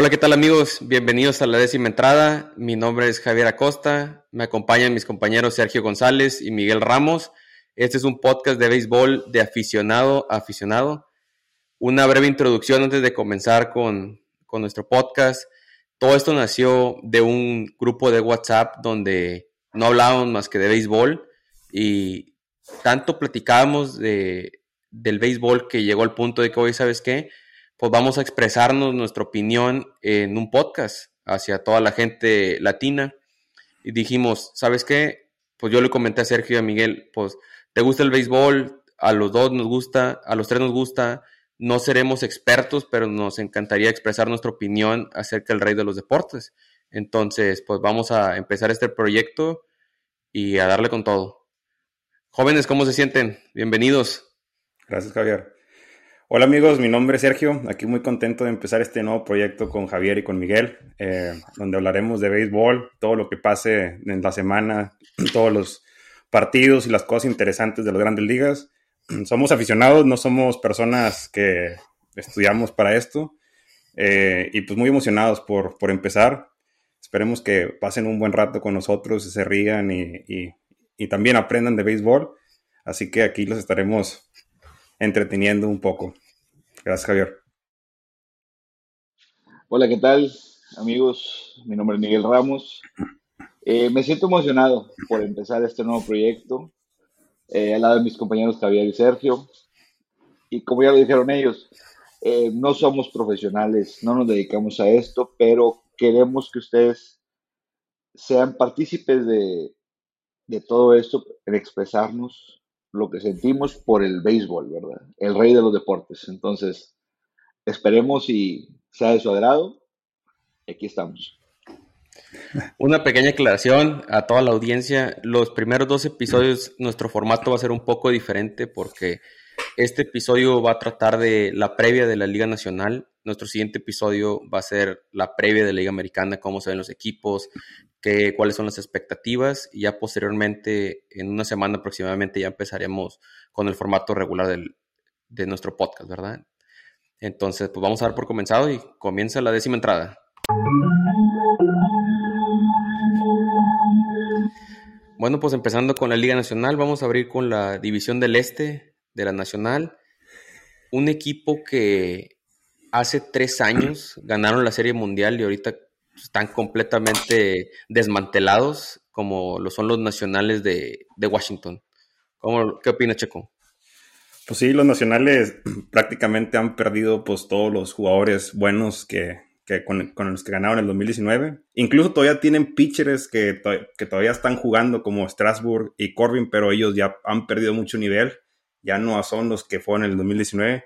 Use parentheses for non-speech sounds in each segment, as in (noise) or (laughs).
Hola, ¿qué tal amigos? Bienvenidos a la décima entrada. Mi nombre es Javier Acosta. Me acompañan mis compañeros Sergio González y Miguel Ramos. Este es un podcast de béisbol de aficionado a aficionado. Una breve introducción antes de comenzar con, con nuestro podcast. Todo esto nació de un grupo de WhatsApp donde no hablábamos más que de béisbol y tanto platicábamos de, del béisbol que llegó al punto de que hoy, ¿sabes qué? Pues vamos a expresarnos nuestra opinión en un podcast hacia toda la gente latina. Y dijimos, ¿sabes qué? Pues yo le comenté a Sergio y a Miguel, pues, ¿te gusta el béisbol? A los dos nos gusta, a los tres nos gusta. No seremos expertos, pero nos encantaría expresar nuestra opinión acerca del rey de los deportes. Entonces, pues vamos a empezar este proyecto y a darle con todo. Jóvenes, ¿cómo se sienten? Bienvenidos. Gracias, Javier. Hola amigos, mi nombre es Sergio, aquí muy contento de empezar este nuevo proyecto con Javier y con Miguel, eh, donde hablaremos de béisbol, todo lo que pase en la semana, (clears throat) todos los partidos y las cosas interesantes de las grandes ligas. (clears throat) Somos aficionados, no somos personas que estudiamos para esto eh, y pues muy emocionados por, por, empezar. Esperemos que pasen un buen rato con nosotros, se rían y, y, y también aprendan de béisbol. Así que aquí los estaremos entreteniendo un poco. Gracias, Javier. Hola, ¿qué tal, amigos? Mi nombre es Miguel Ramos. Eh, me siento emocionado por empezar este nuevo proyecto eh, al lado de mis compañeros Javier y Sergio. Y como ya lo dijeron ellos, eh, no somos profesionales, no nos dedicamos a esto, pero queremos que ustedes sean partícipes de, de todo esto, en expresarnos, lo que sentimos por el béisbol, ¿verdad? El rey de los deportes. Entonces, esperemos y sea de su agrado. Aquí estamos. Una pequeña aclaración a toda la audiencia. Los primeros dos episodios, nuestro formato va a ser un poco diferente porque este episodio va a tratar de la previa de la Liga Nacional. Nuestro siguiente episodio va a ser la previa de la Liga Americana, cómo se ven los equipos, qué, cuáles son las expectativas. Y ya posteriormente, en una semana aproximadamente, ya empezaremos con el formato regular del, de nuestro podcast, ¿verdad? Entonces, pues vamos a dar por comenzado y comienza la décima entrada. Bueno, pues empezando con la Liga Nacional, vamos a abrir con la División del Este de la Nacional. Un equipo que hace tres años ganaron la Serie Mundial y ahorita están completamente desmantelados, como lo son los nacionales de, Washington. ¿Cómo, ¿Qué opina Checo? Pues sí, los nacionales (clears throat) prácticamente han perdido pues todos los jugadores buenos que, con, los que ganaron en el 2019. Incluso todavía tienen pitchers que, que, todavía están jugando como Strasbourg y Corbin, pero ellos ya han perdido mucho nivel. Ya no son los que fueron en el 2019.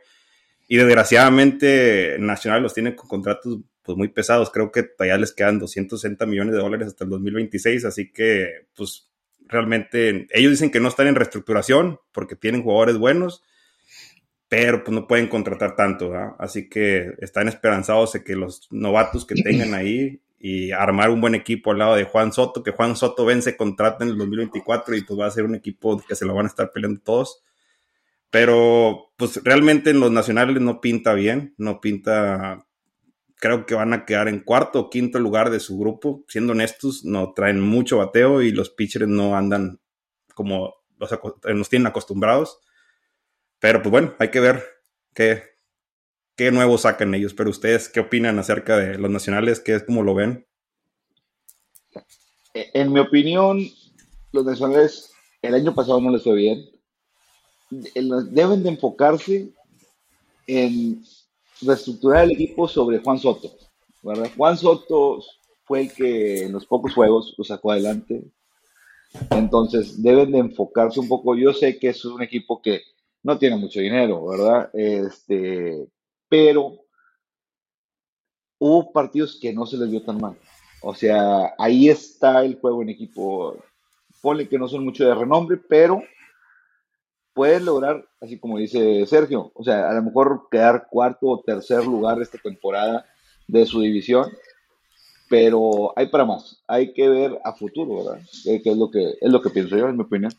Y desgraciadamente Nacional los tiene con contratos pues muy pesados. Creo que todavía les quedan 260 millones de dólares hasta el 2026, así que pues realmente ellos dicen que no están en reestructuración porque tienen jugadores buenos, pero pues no pueden contratar tanto, así que están esperanzados de que los novatos que tengan (clears throat) ahí y armar un buen equipo al lado de Juan Soto, que Juan Soto vence contrato en el 2024 y pues va a ser un equipo que se lo van a estar peleando todos. Pero pues realmente en los nacionales no pinta bien, no pinta creo que van a quedar en cuarto o quinto lugar de su grupo. Siendo honestos, no traen mucho bateo y los pitchers no andan como los nos tienen acostumbrados. Pero pues bueno, hay que ver qué, qué nuevo sacan ellos. Pero ustedes, ¿qué opinan acerca de los nacionales? ¿Qué es como lo ven? En mi opinión, los nacionales el año pasado no les fue bien. Deben de enfocarse en reestructurar el equipo sobre Juan Soto. ¿verdad? Juan Soto fue el que en los pocos juegos lo sacó adelante. Entonces deben de enfocarse un poco. Yo sé que es un equipo que no tiene mucho dinero, ¿verdad? Este, pero hubo partidos que no se les dio tan mal. O sea, ahí está el juego en equipo. Ponle que no son mucho de renombre, pero puedes lograr, así como dice Sergio, o sea, a lo mejor quedar cuarto o tercer lugar esta temporada de su división, pero hay para más, hay que ver a futuro, ¿verdad? Que es lo que es lo que pienso yo, en mi opinión.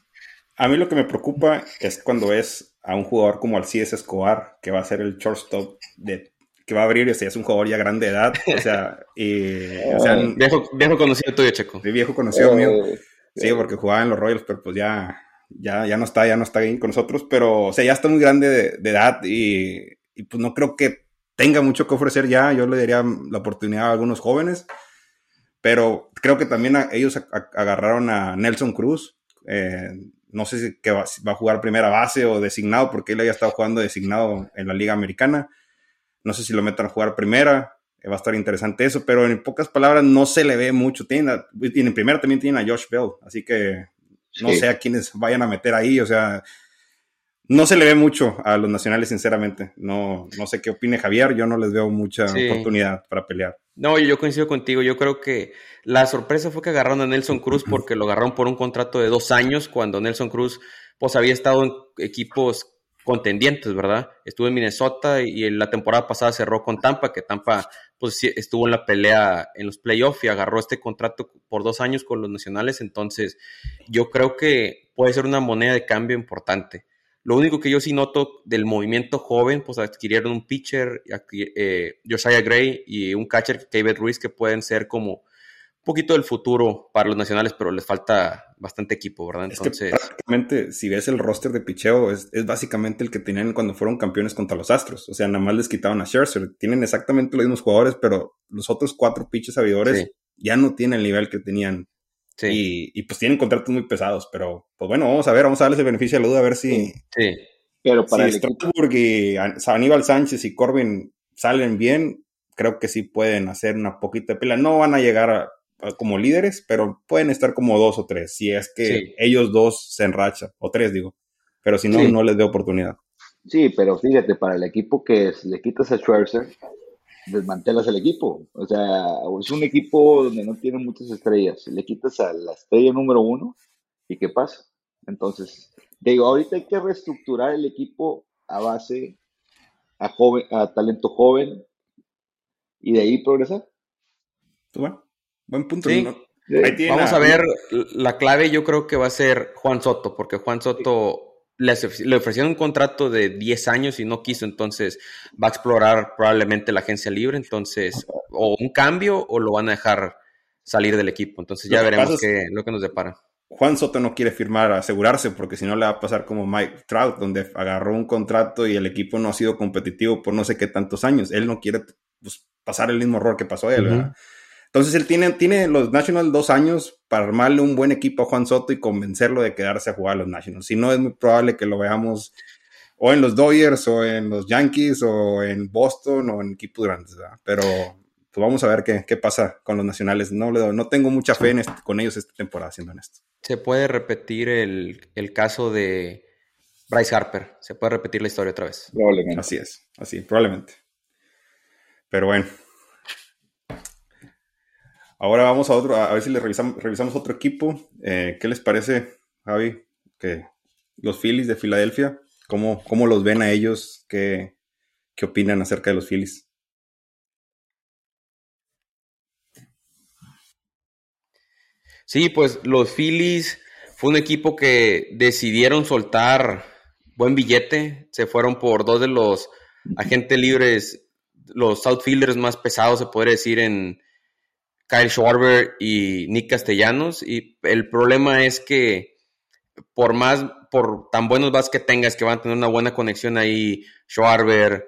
A mí lo que me preocupa es cuando es a un jugador como Alcides Escobar, que va a ser el shortstop de que va a abrir, o sea, es un jugador ya grande de edad, o sea, (laughs) y, o sea viejo, viejo conocido tuyo, Checo. De viejo conocido mío. Sí, porque jugaba en los Royals, pero pues ya, ya, ya no está, ya no está ahí con nosotros, pero, o sea, ya está muy grande de, edad y, y, pues no creo que tenga mucho que ofrecer ya, yo le daría la oportunidad a algunos jóvenes, pero creo que también ellos agarraron a Nelson Cruz, eh, no sé si que va, a jugar primera base o designado, porque él había estado jugando designado en la Liga Americana, no sé si lo metan a jugar primera, eh, va a estar interesante eso, pero en pocas palabras no se le ve mucho, tienen, en primera también tienen a Josh Bell, así que no sé a quiénes vayan a meter ahí, o sea, no se le ve mucho a los nacionales, sinceramente. No, no sé qué opine Javier, yo no les veo mucha oportunidad para pelear. No, yo coincido contigo. Yo creo que la sorpresa fue que agarraron a Nelson Cruz porque lo agarraron por un contrato de dos años cuando Nelson Cruz pues había estado en equipos contendientes, ¿verdad? Estuvo en Minnesota y la temporada pasada cerró con Tampa, que Tampa pues estuvo en la pelea en los playoffs y agarró este contrato por dos años con los nacionales. Entonces, yo creo que puede ser una moneda de cambio importante. Lo único que yo sí noto del movimiento joven, pues adquirieron un pitcher, eh, Josiah Gray y un catcher, David Ruiz, que pueden ser como poquito del futuro para los nacionales, pero les falta bastante equipo, ¿verdad? Entonces. prácticamente, si ves el roster de picheo, es, básicamente el que tenían cuando fueron campeones contra los Astros. O sea, nada más les quitaron a Scherzer. Tienen exactamente los mismos jugadores, pero los otros cuatro pitches sabidores ya no tienen el nivel que tenían y, pues tienen contratos muy pesados, pero pues bueno, vamos a ver, vamos a darles el beneficio de la duda a ver si, sí. Pero para si Strasburg y Aníbal Sánchez y Corbin salen bien, creo que sí pueden hacer una poquita de pelea. No van a llegar como líderes, pero pueden estar como dos o tres, si es que ellos dos se enrachan, o tres digo, pero si no, no les dé oportunidad. Sí, pero fíjate, para el equipo que le quitas a Schwarzer, desmantelas el equipo. O sea, es un equipo donde no tiene muchas estrellas. Le quitas a la estrella número uno y ¿qué pasa? Entonces, digo, ahorita hay que reestructurar el equipo a base a, joven, a talento joven y de ahí progresar. Bueno, buen punto. Vamos a ver, la clave yo creo que va a ser Juan Soto, porque Juan Soto le, ofrecieron un contrato de 10 años y no quiso, entonces va a explorar probablemente la agencia libre, entonces o un cambio o lo van a dejar salir del equipo, entonces ya veremos qué, lo que nos depara. Juan Soto no quiere firmar, asegurarse, porque si no le va a pasar como Mike Trout, donde agarró un contrato y el equipo no ha sido competitivo por no sé qué tantos años. Él no quiere pues, pasar el mismo error que pasó él, ¿verdad? Entonces él tiene, tiene los Nationals dos años para armarle un buen equipo a Juan Soto y convencerlo de quedarse a jugar a los Nationals. Si no, es muy probable que lo veamos o en los Dodgers o en los Yankees o en Boston o en equipos grandes. Pero pues vamos a ver qué, qué, pasa con los Nacionales. No, no tengo mucha fe en este, con ellos esta temporada, siendo honesto. Se puede repetir el, el caso de Bryce Harper. Se puede repetir la historia otra vez. Probablemente. Así es, así, probablemente. Pero bueno, Ahora vamos a otro, a ver si le revisamos, revisamos otro equipo. Eh, ¿Qué les parece, Javi? Que los Phillies de Filadelfia, ¿cómo, cómo los ven a ellos? ¿Qué, ¿Qué opinan acerca de los Phillies? Sí, pues los Phillies fue un equipo que decidieron soltar buen billete. Se fueron por dos de los agentes libres, los outfielders más pesados, se podría decir, en, Kyle Schwarber y Nick Castellanos. Y el problema es que por más, por tan buenos bats que tengas, que van a tener una buena conexión ahí, Schwarber,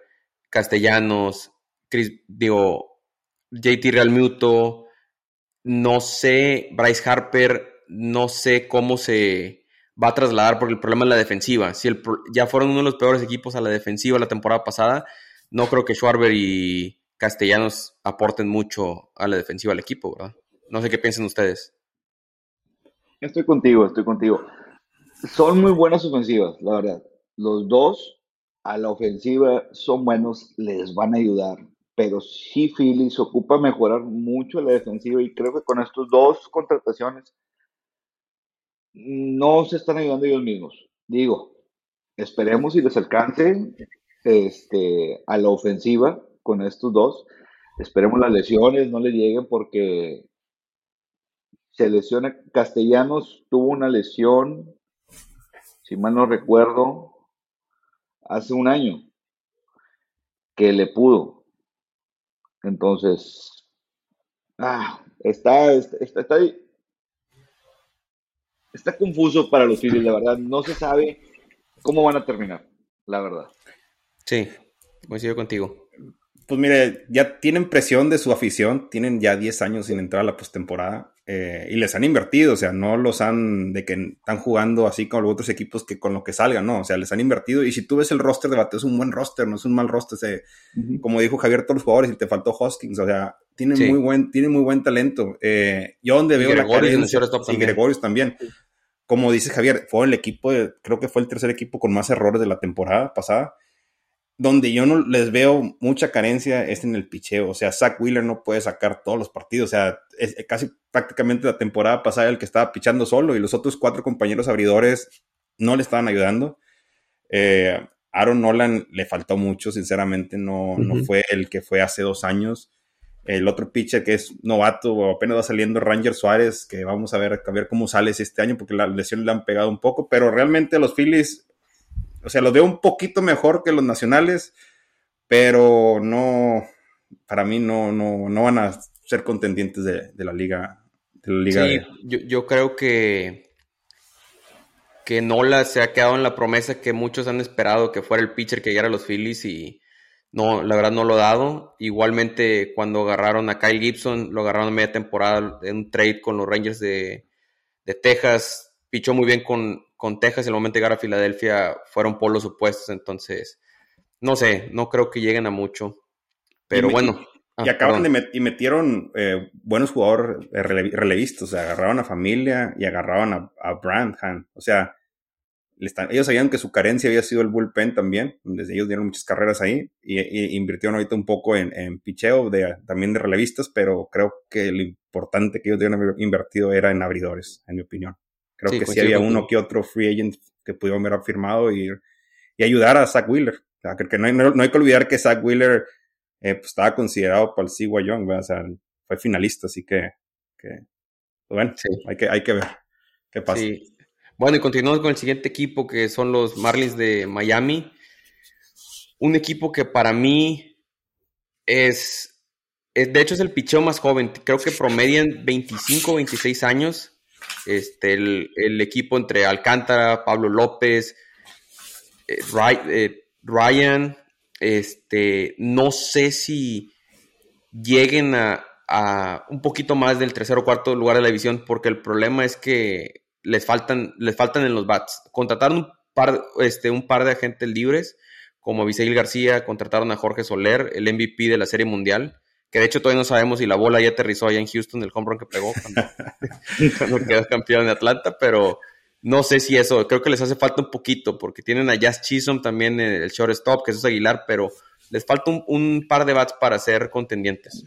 Castellanos, Chris, digo, JT Realmuto, no sé, Bryce Harper, no sé cómo se va a trasladar porque el problema es la defensiva. Si el, ya fueron uno de los peores equipos a la defensiva la temporada pasada, no creo que Schwarber y castellanos aporten mucho a la defensiva del equipo, ¿verdad? No sé qué piensan ustedes. Estoy contigo, estoy contigo. Son muy buenas ofensivas, la verdad. Los dos a la ofensiva son buenos, les van a ayudar. Pero sí, Phillies ocupa mejorar mucho la defensiva y creo que con estas dos contrataciones no se están ayudando ellos mismos. Digo, esperemos si les alcance este, a la ofensiva con estos dos. Esperemos las lesiones no le lleguen porque se lesiona. Castellanos tuvo una lesión, si mal no recuerdo, hace un año que le pudo. Entonces, ah, está, está, está, está, confuso para los Phillies, la verdad. No se sabe cómo van a terminar, la verdad. Sí, coincido contigo. Pues mire, ya tienen presión de su afición, tienen ya 10 años sin entrar a la postemporada eh, y les han invertido, o sea, no los han de que están jugando así como los otros equipos que con lo que salgan, no, o sea, les han invertido y si tú ves el roster de bateo es un buen roster, no es un mal roster, como dijo Javier, todos los jugadores y te faltó Hoskins, o sea, tienen muy buen, tienen muy buen talento. Eh, yo donde veo la carencia, y Gregorius también. Como dice Javier, fue el equipo, creo que fue el tercer equipo con más errores de la temporada pasada donde yo no les veo mucha carencia es en el picheo. O sea, Zach Wheeler no puede sacar todos los partidos. O sea, es casi prácticamente la temporada pasada el que estaba pichando solo y los otros cuatro compañeros abridores no le estaban ayudando. Eh, Aaron Nolan le faltó mucho, sinceramente, no, no fue el que fue hace dos años. El otro pitcher que es novato, apenas va saliendo Ranger Suárez, que vamos a ver, a ver cómo sale este año, porque las lesiones le han pegado un poco, pero realmente los Phillies o sea, los veo un poquito mejor que los nacionales, pero no, para mí no, no, no van a ser contendientes de, la liga. De la liga sí, yo, creo que, que Nola se ha quedado en la promesa que muchos han esperado que fuera el pitcher que llegara a los Phillies y no, la verdad no lo ha dado. Igualmente cuando agarraron a Kyle Gibson, lo agarraron a media temporada en un trade con los Rangers de, de Texas, pichó muy bien con, con Texas, el momento de llegar a Filadelfia fueron polos opuestos, entonces no sé, no creo que lleguen a mucho, pero bueno. Y, ah, acaban de y metieron eh, buenos jugadores eh, relevistas, o sea, agarraron a familia y agarraban a, a Brandham, o sea, ellos sabían que su carencia había sido el bullpen también, desde ellos dieron muchas carreras ahí y, invirtieron ahorita un poco en, en picheo de, también de relevistas, pero creo que lo importante que ellos haber invertido era en abridores, en mi opinión. Creo que sí había uno que otro free agent que pudieron haber firmado y, y ayudar a Zach Wheeler. O sea, que no hay, no, hay que olvidar que Zach Wheeler eh, pues, estaba considerado para el CY Young, o sea, fue finalista, así que, que pues, bueno, hay, que, hay que ver qué pasa. Bueno, y continuamos con el siguiente equipo que son los Marlins de Miami. Un equipo que para mí es, es de hecho es el picheo más joven. Creo que promedian 25 o 26 años este, el, equipo entre Alcántara, Pablo López, eh, eh, Ryan, este, no sé si lleguen a, un poquito más del tercer o cuarto lugar de la división, porque el problema es que les faltan, les faltan en los bats. Contrataron un par, este, un par de agentes libres, como Abisail García, contrataron a Jorge Soler, el MVP de la Serie Mundial que de hecho todavía no sabemos si la bola ya aterrizó allá en Houston, el home run que pegó cuando, (laughs) quedó campeón de Atlanta, pero no sé si eso, creo que les hace falta un poquito, porque tienen a Jazz Chisholm también el shortstop, que es Aguilar, pero les falta un, par de bats para ser contendientes.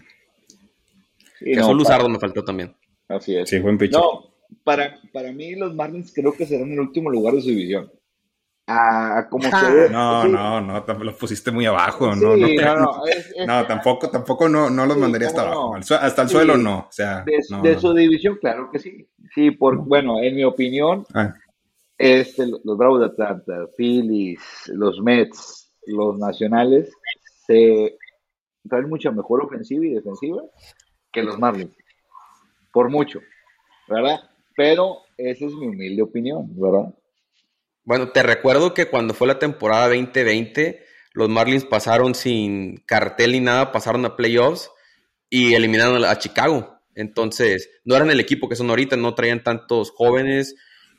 que no, Luzardo me faltó también. Así es. Sí, buen No, para, para mí los Marlins creo que serán el último lugar de su división como No, no, no, los pusiste muy abajo, no, no, tampoco, tampoco no, no los mandaría hasta abajo, hasta el suelo no, o sea. De, su división, claro que sí. Sí, por, bueno, en mi opinión, ah. este, los Bravos de Atlanta, Phillies, los Mets, los Nacionales, se traen mucha mejor ofensiva y defensiva que los Marlins. Por mucho, ¿verdad? Pero esa es mi humilde opinión, ¿verdad? Bueno, te recuerdo que cuando fue la temporada 2020, los Marlins pasaron sin cartel ni nada, pasaron a playoffs y eliminaron a Chicago. Entonces, no eran el equipo que son ahorita, no traían tantos jóvenes.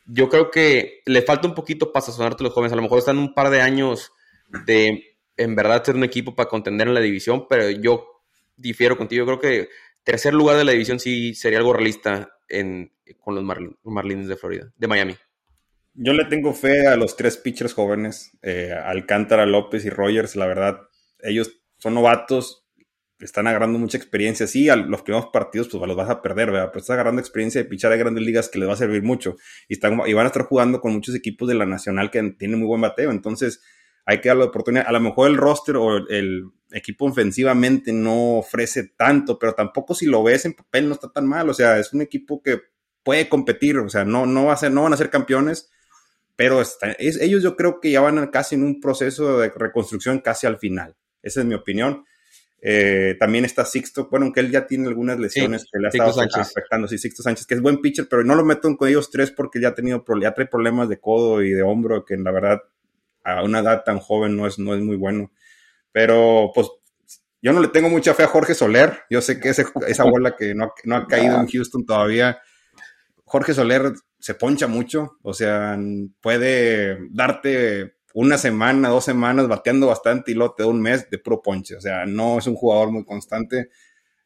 Yo creo que le falta un poquito para sazonarte los jóvenes. A lo mejor están un par de años de, en verdad, ser un equipo para contender en la división, pero yo difiero contigo. Yo creo que tercer lugar de la división sí sería algo realista con los Marlins de Florida, de Miami. Yo le tengo fe a los tres pitchers jóvenes, eh, Alcántara, López y Rogers. La verdad, ellos son novatos, están agarrando mucha experiencia. Sí, a los primeros partidos pues los vas a perder, ¿verdad? Pero estás agarrando experiencia de pichar de grandes ligas que les va a servir mucho. Y, están, y van a estar jugando con muchos equipos de la Nacional que tienen muy buen bateo. Entonces, hay que darle oportunidad. A lo mejor el roster o el equipo ofensivamente no ofrece tanto, pero tampoco si lo ves en papel no está tan mal. O sea, es un equipo que puede competir. O sea, no, no, va a ser, no van a ser campeones pero ellos yo creo que ya van casi en un proceso de reconstrucción casi al final. Esa es mi opinión. Eh, también está Sixto, bueno, aunque él ya tiene algunas lesiones que le ha estado afectando, sí, Sixto Sánchez, que es buen pitcher, pero no lo meto con ellos tres porque ya ha tenido ya trae problemas de codo y de hombro, que la verdad a una edad tan joven no es, no es muy bueno. Pero pues yo no le tengo mucha fe a Jorge Soler, yo sé que esa bola que no, no ha (laughs) caído en Houston todavía, Jorge Soler se poncha mucho, o sea, puede darte una semana, dos semanas bateando bastante y luego te da un mes de puro ponche. O sea, no es un jugador muy constante.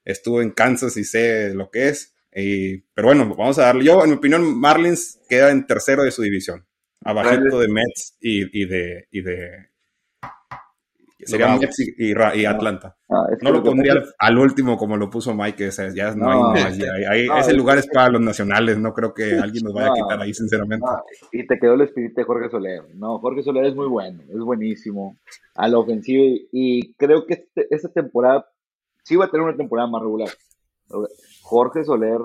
Estuvo en Kansas y sé lo que es. pero bueno, vamos a darle. Yo, en mi opinión, Marlins queda en tercero de su división. Abajito de Mets y, de, y de Sería Mets y, Atlanta. Ah, no lo pondría al, último como lo puso Mike, ya no, hay más. ese lugar es para los nacionales, no creo que alguien nos vaya a quitar ahí, sinceramente. y te quedó el espíritu de Jorge Soler. No, Jorge Soler es muy bueno, es buenísimo a la ofensiva y creo que este, esta temporada sí va a tener una temporada más regular. Jorge Soler,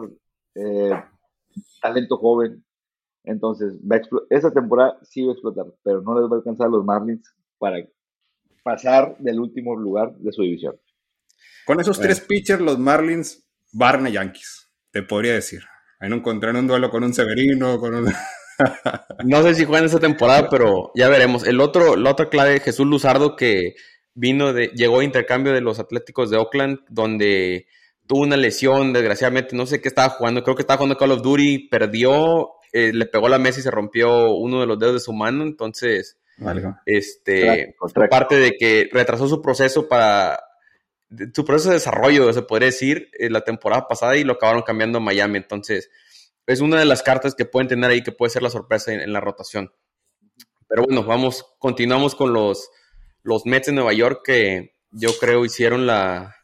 eh, talento joven, entonces esa temporada sí va a explotar, pero no les va a alcanzar a los Marlins para pasar del último lugar de su división. Con esos tres pitchers, los Marlins barren a Yankees, te podría decir. Ahí no encontraron un duelo con un Severino, con un... (laughs) no sé si juegan esa temporada, pero ya veremos. El otro, la otra clave, Jesús Luzardo, que vino de, llegó a intercambio de los Atléticos de Oakland, donde tuvo una lesión, desgraciadamente, no sé qué estaba jugando, creo que estaba jugando Call of Duty, perdió, eh, le pegó la mesa y se rompió uno de los dedos de su mano, entonces este, parte de que retrasó su proceso para su proceso de desarrollo, se podría decir, eh, la temporada pasada y lo acabaron cambiando a Miami. Entonces, es una de las cartas que pueden tener ahí que puede ser la sorpresa en, la rotación. Pero bueno, vamos, continuamos con los, los Mets de Nueva York que yo creo hicieron la,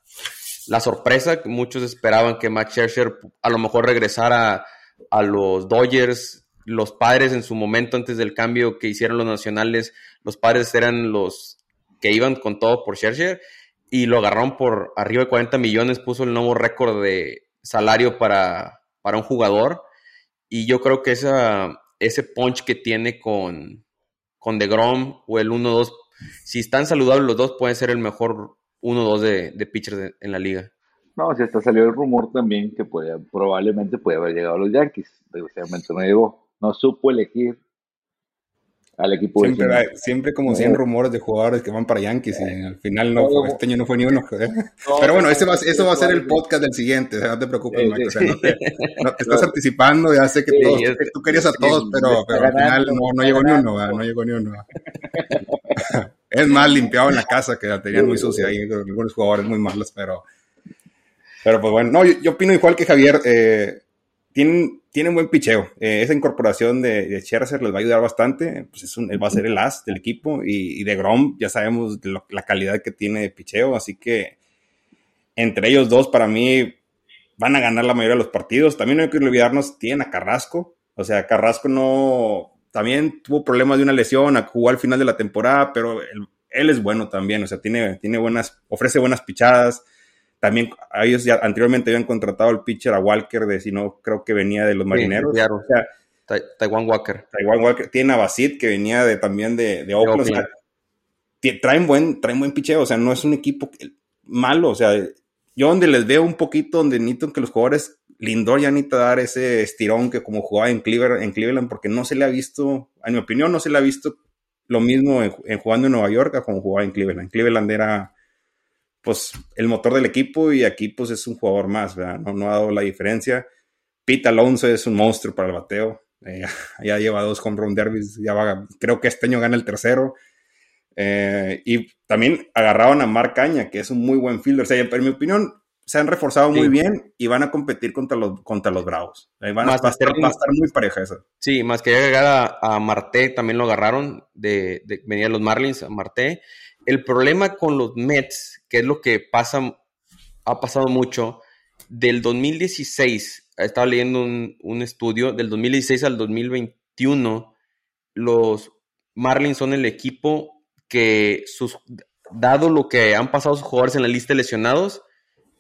la sorpresa. Muchos esperaban que Matt Scherzer a lo mejor regresara a los Dodgers los padres en su momento antes del cambio que hicieron los nacionales, los padres eran los que iban con todo por Scherzer y lo agarraron por arriba de 40 millones, puso el nuevo récord de salario para, para un jugador y yo creo que esa, ese punch que tiene con, con DeGrom o el 1-2, si están saludables los dos, pueden ser el mejor 1-2 de, pitchers en la liga. No, si hasta salió el rumor también que probablemente puede haber llegado a los Yankees. Desgraciadamente no llegó no supo elegir al equipo siempre, siempre como 100 rumores de jugadores que van para Yankees y al final no, fue, este año no fue ni uno. (laughs) pero bueno, va, eso va a ser el podcast del siguiente, no te preocupes, Mike, no, te, (laughs) estás anticipando, ya sé que, tú querías a todos, pero, pero al final no, llegó ni uno, no llegó ni uno. es más, limpiado en la casa, que la tenían muy sucia ahí, algunos jugadores muy malos, pero, pero pues bueno, no, yo, opino igual que Javier, eh, tienen, tienen buen picheo. Eh, esa incorporación de, de, Scherzer les va a ayudar bastante. Pues es un, él va a ser el as del equipo. Y, de Grom ya sabemos la calidad que tiene de picheo. Así que entre ellos dos, para mí, van a ganar la mayoría de los partidos. También no hay que olvidarnos, tienen a Carrasco. O sea, Carrasco no. También tuvo problemas de una lesión, jugó al final de la temporada, pero él, él es bueno también. O sea, tiene, tiene buenas, ofrece buenas pichadas también ellos ya anteriormente habían contratado al pitcher a Walker de si no creo que venía de los marineros. Taiwan Walker. Taiwan Walker. Tiene a Basit que venía de, también de, de Oakland. traen buen, traen buen picheo, o sea, no es un equipo malo, o sea, yo donde les veo un poquito, donde necesito que los jugadores, Lindor ya necesita dar ese estirón que como jugaba en Cleveland, en Cleveland, porque no se le ha visto, en mi opinión, no se le ha visto lo mismo en, jugando en Nueva York como jugaba en Cleveland. En Cleveland era pues el motor del equipo y aquí pues es un jugador más, ¿verdad? No, ha dado la diferencia. Pete Alonso es un monstruo para el bateo. Eh, (laughs) ya lleva dos home run derbies, ya va, creo que este año gana el tercero. Eh, y también agarraron a Mark Caña, que es un muy buen fielder. O sea, en mi opinión, se han reforzado muy bien y van a competir contra los, contra los Bravos. Van a, estar, muy pareja eso. Sí, más que llegar a, a Marte, también lo agarraron, de, de venía los Marlins, a Marte. El problema con los Mets, que es lo que pasa, ha pasado mucho, del 2016, estaba leyendo un, estudio, del 2016 al 2021, los Marlins son el equipo que, sus, dado lo que han pasado sus jugadores en la lista de lesionados,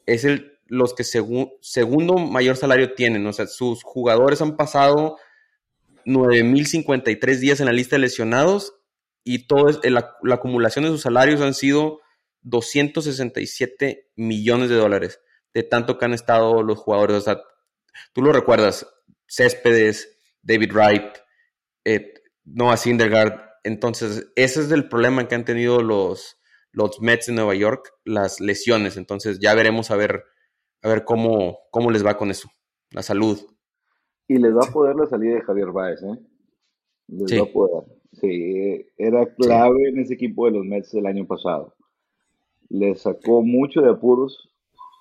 es el, los que segundo mayor salario tienen. O sea, sus jugadores han pasado 9.053 días en la lista de lesionados y todo la, acumulación de sus salarios han sido 267 millones de dólares de tanto que han estado los jugadores. O sea, tú lo recuerdas, Céspedes, David Wright, eh, Noah Syndergaard. Entonces, ese es el problema que han tenido los, los Mets de Nueva York, las lesiones. Entonces, ya veremos a ver, a ver cómo, cómo les va con eso, la salud. Y les va a poder la salida de Javier Báez, ¿eh? Les va a poder. Sí, era clave en ese equipo de los Mets el año pasado. Le sacó mucho de apuros,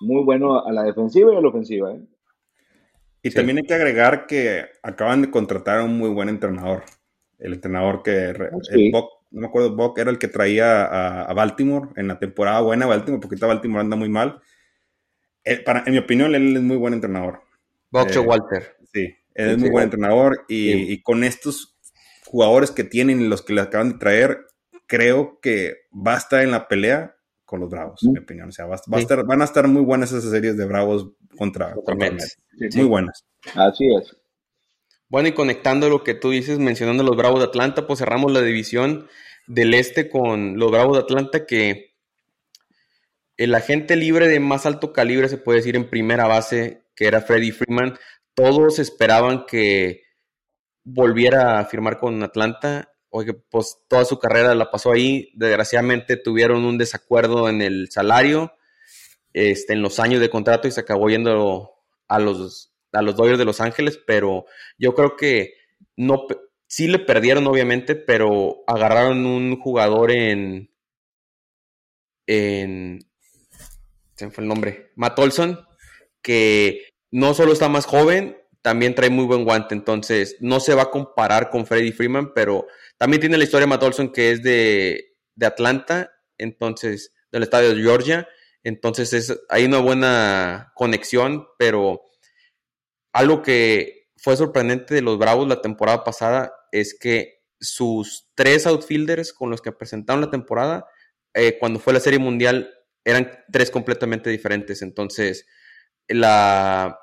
muy bueno a la defensiva y a la ofensiva. ¿eh? Y también hay que agregar que acaban de contratar a un muy buen entrenador. El entrenador que, no me acuerdo, Bock era el que traía a, Baltimore en la temporada buena, Baltimore, porque está Baltimore anda muy mal. para, en mi opinión, él es muy buen entrenador. Box eh, Walter. Sí, él es muy buen entrenador y, y, con estos jugadores que tienen, los que le acaban de traer, creo que va a estar en la pelea con los Bravos, en mi opinión. O sea, va, a estar, van a estar muy buenas esas series de Bravos contra, contra Muy buenas. Así es. Bueno, y conectando lo que tú dices, mencionando los Bravos de Atlanta, pues cerramos la división del este con los Bravos de Atlanta, que el agente libre de más alto calibre, se puede decir en primera base, que era Freddie Freeman, todos esperaban que volviera a firmar con Atlanta. Oye, pues toda su carrera la pasó ahí. Desgraciadamente tuvieron un desacuerdo en el salario, este, en los años de contrato y se acabó yendo a los, a los Dodgers de Los Ángeles, pero yo creo que no, sí le perdieron obviamente, pero agarraron un jugador en, en, se fue el nombre, Matt Olson, que no solo está más joven, también trae muy buen guante, entonces no se va a comparar con Freddie Freeman, pero también tiene la historia de Matt Olson que es de, Atlanta, entonces del estadio de Georgia, entonces es, hay una buena conexión, pero algo que fue sorprendente de los Bravos la temporada pasada es que sus tres outfielders con los que presentaron la temporada, eh, cuando fue la Serie Mundial, eran tres completamente diferentes, entonces la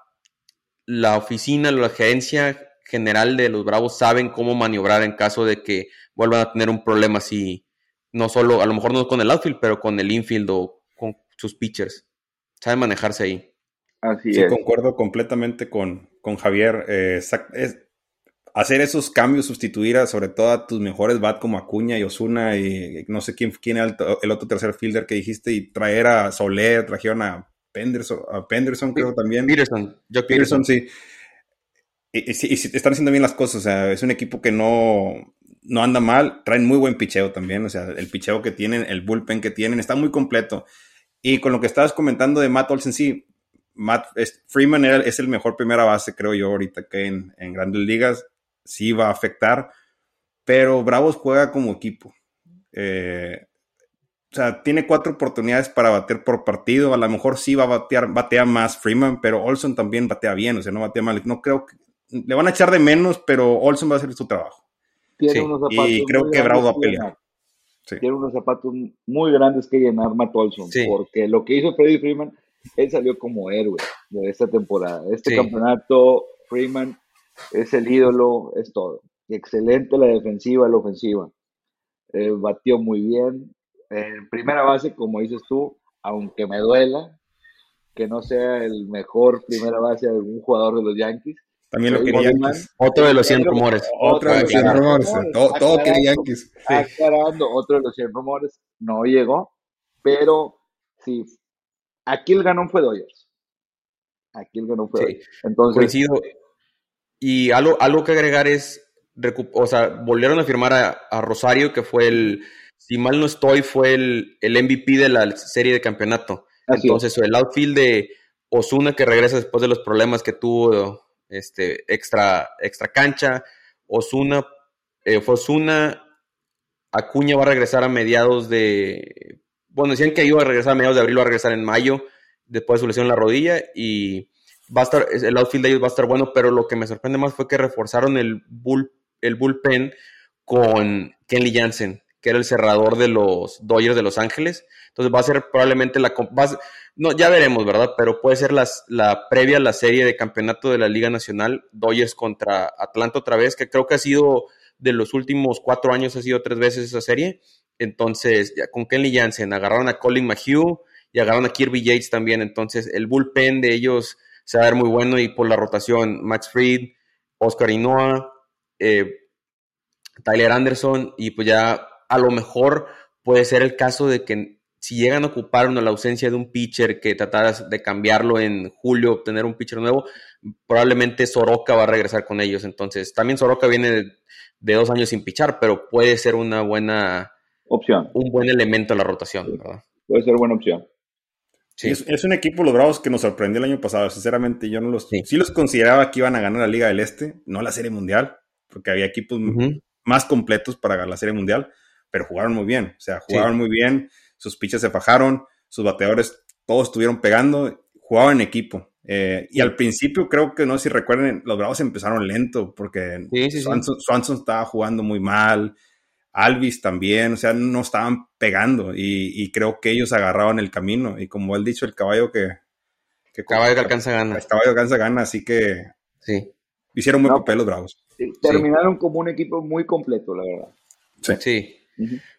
la oficina, la gerencia general de los Bravos saben cómo maniobrar en caso de que vuelvan a tener un problema así, no solo, a lo mejor no con el outfield, pero con el infield o con sus pitchers. Saben manejarse ahí. Así sí, concuerdo completamente con, con Javier. Eh, hacer esos cambios, sustituir a sobre todo a tus mejores bat como Acuña y Osuna y no sé quién, quién era el, otro tercer fielder que dijiste y traer a Soler, trajeron a Penderson, a Penderson creo también. Peterson, yo Peterson, sí. Y, y, están haciendo bien las cosas, o sea, es un equipo que no, no anda mal, traen muy buen picheo también, o sea, el picheo que tienen, el bullpen que tienen, está muy completo. Y con lo que estabas comentando de Matt Olsen, sí, Matt, Freeman es el mejor primera base, creo yo, ahorita que en, en grandes ligas, sí va a afectar, pero Bravos juega como equipo. Eh, o sea, tiene cuatro oportunidades para bater por partido. A lo mejor sí va a batear, batea más Freeman, pero Olson también batea bien, o sea, no batea mal. No creo que le van a echar de menos, pero Olson va a hacer su trabajo. Tiene unos zapatos y creo que Bravo va a pelear. Tiene unos zapatos muy grandes que llenar Matt Olson, porque lo que hizo Freddie Freeman, él salió como héroe de esta temporada. Este campeonato, Freeman es el ídolo, es todo. Excelente la defensiva, la ofensiva. Eh, batió muy bien, en primera base, como dices tú, aunque me duela que no sea el mejor primera base de algún jugador de los Yankees. También lo quería Yankees. Otro de los 100 rumores. Otro de los 100 rumores. Todo, quería Yankees. Aclarando, otro de los 100 rumores. No llegó, pero sí. Aquí el ganón fue Dodgers. Aquí el ganón fue Dodgers. Entonces, Coincido. Y algo, algo que agregar es, o sea, volvieron a firmar a Rosario, que fue el si mal no estoy, fue el, MVP de la serie de campeonato. Entonces, el outfield de Osuna que regresa después de los problemas que tuvo este, extra, extra cancha. Osuna, eh, fue Osuna, Acuña va a regresar a mediados de. Bueno, decían que iba a regresar a mediados de abril, va a regresar en mayo, después de su lesión en la rodilla. Y va a estar, el outfield de ellos va a estar bueno, pero lo que me sorprende más fue que reforzaron el, bull, el bullpen con Kenley Jansen que era el cerrador de los Dodgers de Los Ángeles. Entonces va a ser probablemente la... no, ya veremos, ¿verdad? Pero puede ser la previa a la serie de campeonato de la Liga Nacional, Dodgers contra Atlanta otra vez, que creo que ha sido de los últimos cuatro años, ha sido tres veces esa serie. Entonces, ya con Kenley Jansen, agarraron a Colin McHugh y agarraron a Kirby Yates también. Entonces, el bullpen de ellos se va a ver muy bueno y por la rotación, Max Fried, Oscar Inoa, eh, Tyler Anderson y pues ya a lo mejor puede ser el caso de que si llegan a ocupar la ausencia de un pitcher que trataras de cambiarlo en julio, obtener un pitcher nuevo, probablemente Soroka va a regresar con ellos. Entonces, también Soroka viene de, dos años sin pichar, pero puede ser una buena opción. Un buen elemento en la rotación, ¿verdad? Puede ser buena opción. Sí. Es, un equipo, los Bravos, que nos sorprendió el año pasado. Sinceramente, yo no los. Sí. los consideraba que iban a ganar la Liga del Este, no la Serie Mundial, porque había equipos más completos para ganar la Serie Mundial, pero jugaron muy bien. O sea, jugaron muy bien, sus piches se fajaron, sus bateadores todos estuvieron pegando, jugaban en equipo. Eh, y al principio creo que, no sé si recuerden, los Bravos empezaron lento porque Swanson, estaba jugando muy mal, Alvis también, o sea, no estaban pegando y, creo que ellos agarraban el camino y como él dicho, el caballo que... que caballo que alcanza gana. El caballo alcanza gana, así que sí. hicieron muy papel los Bravos. terminaron como un equipo muy completo, la verdad. Sí.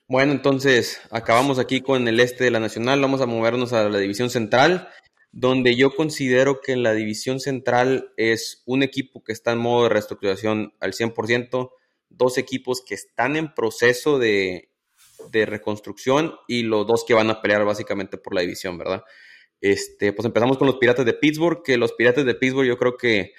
Bueno, entonces acabamos aquí con el este de la Nacional, vamos a movernos a la división central donde yo considero que la división central es un equipo que está en modo de reestructuración al 100%, dos equipos que están en proceso de, reconstrucción y los dos que van a pelear básicamente por la división, ¿verdad? Este, pues empezamos con los Piratas de Pittsburgh, que los Piratas de Pittsburgh yo creo que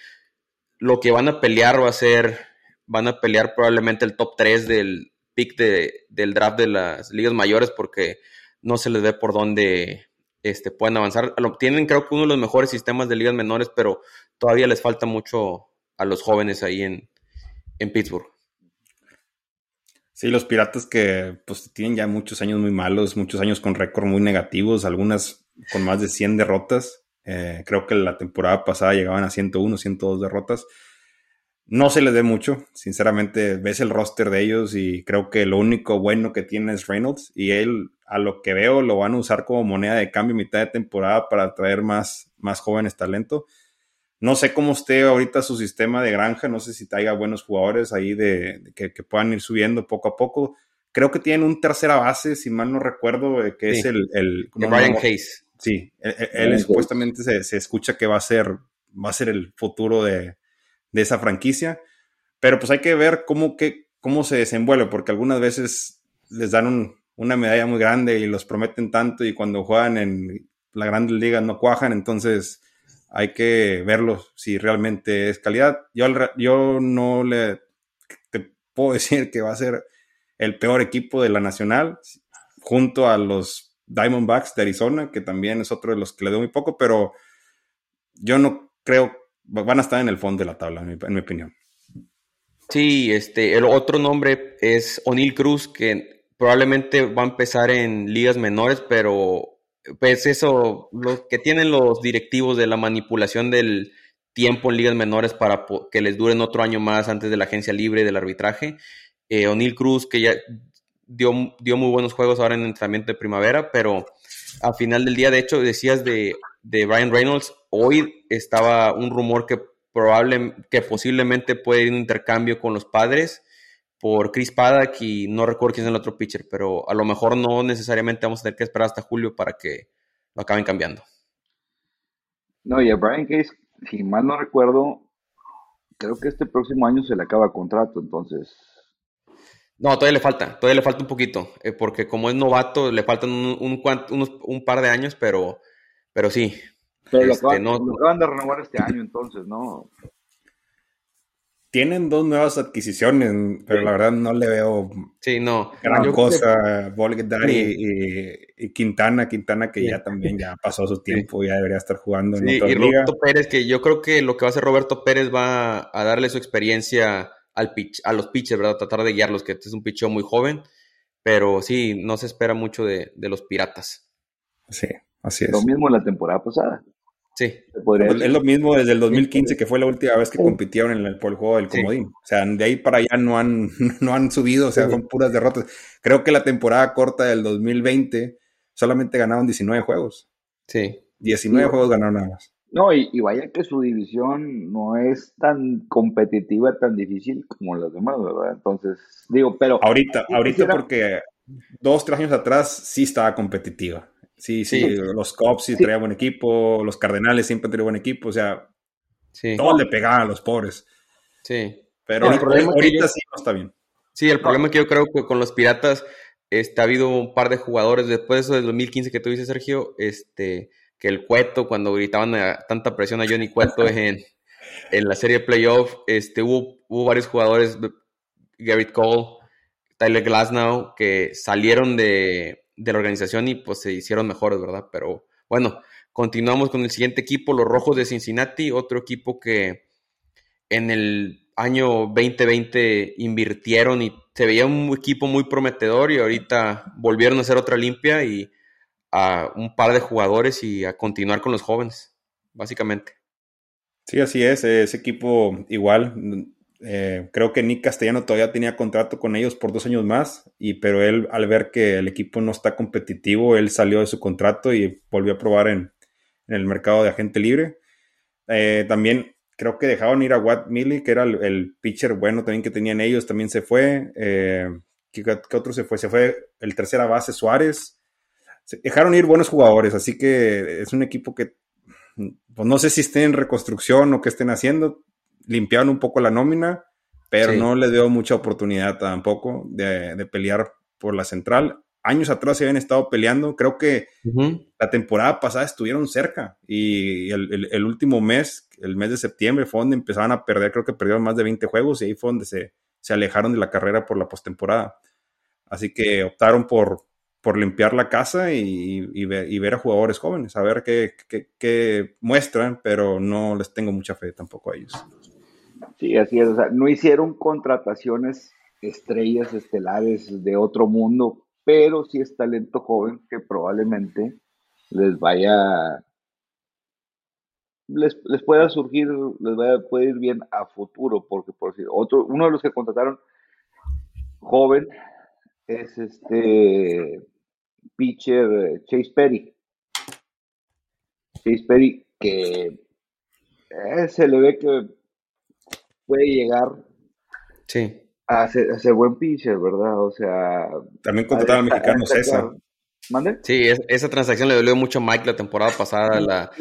lo que van a pelear va a ser, van a pelear probablemente el top 3 del pick del draft de las ligas mayores porque no se les ve por dónde este, pueden avanzar. Tienen creo que uno de los mejores sistemas de ligas menores, pero todavía les falta mucho a los jóvenes ahí en, en Pittsburgh. Sí, los Piratas que pues tienen ya muchos años muy malos, muchos años con récord muy negativos, algunas con más de 100 derrotas. Eh, creo que la temporada pasada llegaban a 101, 102 derrotas. No se les dé mucho, sinceramente ves el roster de ellos y creo que lo único bueno que tiene es Reynolds y él a lo que veo lo van a usar como moneda de cambio mitad de temporada para atraer más, más jóvenes talento. No sé cómo esté ahorita su sistema de granja, no sé si traiga buenos jugadores ahí de, que, puedan ir subiendo poco a poco. Creo que tienen un tercera base, si mal no recuerdo, eh, que es el... el Brian Case. Sí, él, supuestamente se, se, escucha que va a ser, va a ser el futuro de, de esa franquicia. Pero pues hay que ver cómo, que, cómo se desenvuelve, porque algunas veces les dan una medalla muy grande y los prometen tanto y cuando juegan en la Grande Liga no cuajan, entonces hay que verlo si realmente es calidad. Yo, yo no le te puedo (laughs) decir que va a ser el peor equipo de la Nacional, junto a los Diamondbacks de Arizona, que también es otro de los que le doy muy poco, pero yo no creo van a estar en el fondo de la tabla, en mi, opinión. Sí, este, el otro nombre es O'Neill Cruz, que probablemente va a empezar en ligas menores, pero pues eso, lo que tienen los directivos de la manipulación del tiempo en ligas menores para que les duren otro año más antes de la agencia libre del arbitraje. Eh, O'Neill Cruz, que ya dio, dio muy buenos juegos ahora en entrenamiento de primavera, pero al final del día, de hecho, decías de, de Ryan Reynolds, hoy estaba un rumor que, probable, que posiblemente puede ir un intercambio con los padres por Chris Paddock y no recuerdo quién es el otro pitcher, pero a lo mejor no necesariamente vamos a tener que esperar hasta julio para que lo acaben cambiando. No, y a Brian Case, si mal no recuerdo, creo que este próximo año se le acaba el contrato, entonces no, todavía le falta, todavía le falta un poquito, eh, porque como es novato, le faltan un, un, par de años, pero, pero sí. Pero lo, este, acaban, de renovar este año, entonces, ¿no? Tienen dos nuevas adquisiciones, pero la verdad no le veo sí, no. gran cosa. y, Quintana, Quintana que ya también ya pasó su tiempo, ya debería estar jugando en otra y Roberto Pérez, que yo creo que lo que va a hacer Roberto Pérez va a darle su experiencia al pitch, a los pitchers, ¿verdad? Tratar de guiarlos, que este es un pitcher muy joven, pero sí, no se espera mucho de, los piratas. Sí, así es. Lo mismo en la temporada pasada. Sí. Es lo mismo desde el 2015, que fue la última vez que compitieron en el, por el juego del comodín. O sea, de ahí para allá no han, (laughs) no han subido, o sea, son puras derrotas. Creo que la temporada corta del 2020 solamente ganaron 19 juegos. Sí. 19 juegos ganaron nada más. No, y, vaya que su división no es tan competitiva, tan difícil como las demás, ¿verdad? Entonces, digo, pero... Ahorita, ahorita porque dos, tres años atrás sí estaba competitiva. Sí, sí, los Cubs sí, traían buen equipo, los Cardenales siempre han buen equipo, o sea, todos le pegaban a los pobres. Sí. Pero el problema ahorita sí no está bien. Sí, el problema que yo creo que con los Piratas este, ha habido un par de jugadores después de eso del 2015 que tú dices, Sergio, este, que el Cueto, cuando gritaban tanta presión a Johnny Cueto (laughs) en, en la serie de playoff, este, hubo, hubo varios jugadores, Garrett Cole, Tyler Glasnow, que salieron de, de la organización y pues se hicieron mejores, ¿verdad? Pero bueno, continuamos con el siguiente equipo, los Rojos de Cincinnati, otro equipo que en el año 2020 invirtieron y se veía un equipo muy prometedor y ahorita volvieron a hacer otra limpia y a un par de jugadores y a continuar con los jóvenes, básicamente. Sí, así es, ese equipo igual eh, creo que Nick Castellano todavía tenía contrato con ellos por dos años más, y, pero él al ver que el equipo no está competitivo, él salió de su contrato y volvió a probar en, el mercado de agente libre. Eh, también creo que dejaron ir a Watt Millie, que era el, pitcher bueno también que tenían ellos, también se fue. Eh, ¿qué, otro se fue? Se fue el tercera base Suárez. dejaron ir buenos jugadores, así que es un equipo que pues no sé si estén en reconstrucción o qué estén haciendo limpiaron un poco la nómina, pero no le dio mucha oportunidad tampoco de, pelear por la central. Años atrás se habían estado peleando, creo que la temporada pasada estuvieron cerca y el, último mes, el mes de septiembre, fue donde empezaban a perder, creo que perdieron más de 20 juegos y ahí fue donde se, alejaron de la carrera por la postemporada. Así que optaron por, por limpiar la casa y, ver, a jugadores jóvenes, a ver qué, qué, muestran, pero no les tengo mucha fe tampoco a ellos. Sí, así es. O sea, no hicieron contrataciones estrellas estelares de otro mundo, pero sí es talento joven que probablemente les vaya, les, pueda surgir, les vaya, puede ir bien a futuro, porque por decir, otro, uno de los que contrataron joven es este pitcher Chase Perry. Chase Perry que eh, se le ve que puede llegar sí. a, ser, buen pitcher, ¿verdad? O sea... También contrataron al mexicano César. ¿Mande? Sí, esa transacción le dolió mucho a Mike la temporada pasada. La,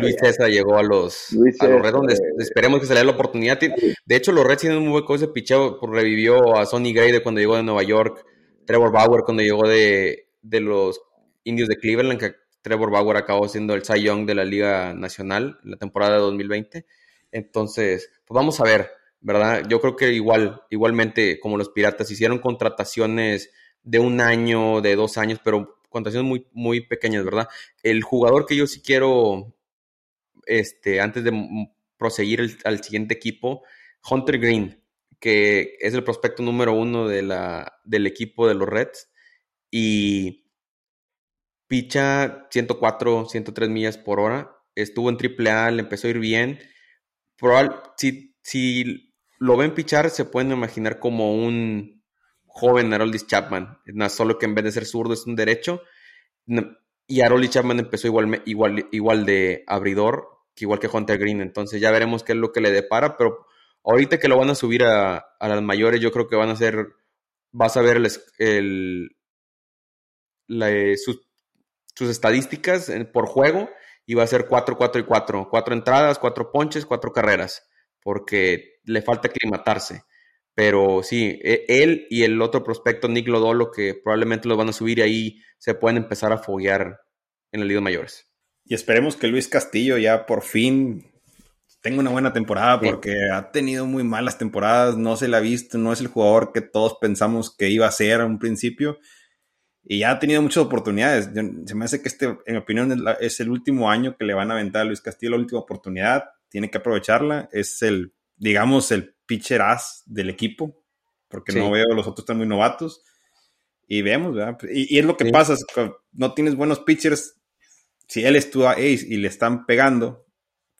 Luis César llegó a los, a los Reds, donde esperemos que se le dé la oportunidad. De hecho, los Reds tienen un muy buen cosa de picheo. Revivió a Sonny Gray de cuando llegó de Nueva York, Trevor Bauer cuando llegó de, de los Indios de Cleveland, que Trevor Bauer acabó siendo el Cy Young de la Liga Nacional en la temporada de 2020. Entonces, pues vamos a ver, ¿verdad? Yo creo que igual, igualmente como los piratas hicieron contrataciones de un año, de dos años, pero contrataciones muy, muy pequeñas, ¿verdad? El jugador que yo sí quiero, este, antes de proseguir al siguiente equipo, Hunter Green, que es el prospecto número uno de la, del equipo de los Reds y picha 104, 103 millas por hora. Estuvo en AAA, le empezó a ir bien si, si lo ven pichar, se pueden imaginar como un joven Haroldis Chapman, solo que en vez de ser zurdo es un derecho. Y Haroldis Chapman empezó igual, igual, igual de abridor, que igual que Hunter Green. Entonces ya veremos qué es lo que le depara, pero ahorita que lo van a subir a, las mayores, yo creo que van a ser, vas a ver el, sus, sus, estadísticas por juego y va a ser 4, 4 y 4. Cuatro entradas, cuatro ponches, cuatro carreras, porque le falta aclimatarse. Pero sí, e, él y el otro prospecto, Nick Lodolo, que probablemente lo van a subir ahí, se pueden empezar a foguear en la Liga Mayores. Y esperemos que Luis Castillo ya por fin tenga una buena temporada, porque ha tenido muy malas temporadas, no se le ha visto, no es el jugador que todos pensamos que iba a ser a un principio y ya ha tenido muchas oportunidades. se me hace que este, en mi opinión, es, el último año que le van a aventar a Luis Castillo la última oportunidad. Tiene que aprovecharla. Es el, digamos, el pitcher as del equipo, porque no veo los otros están muy novatos. Y vemos, ¿verdad? Y, es lo que pasa, no tienes buenos pitchers. Si él es tu ace y le están pegando,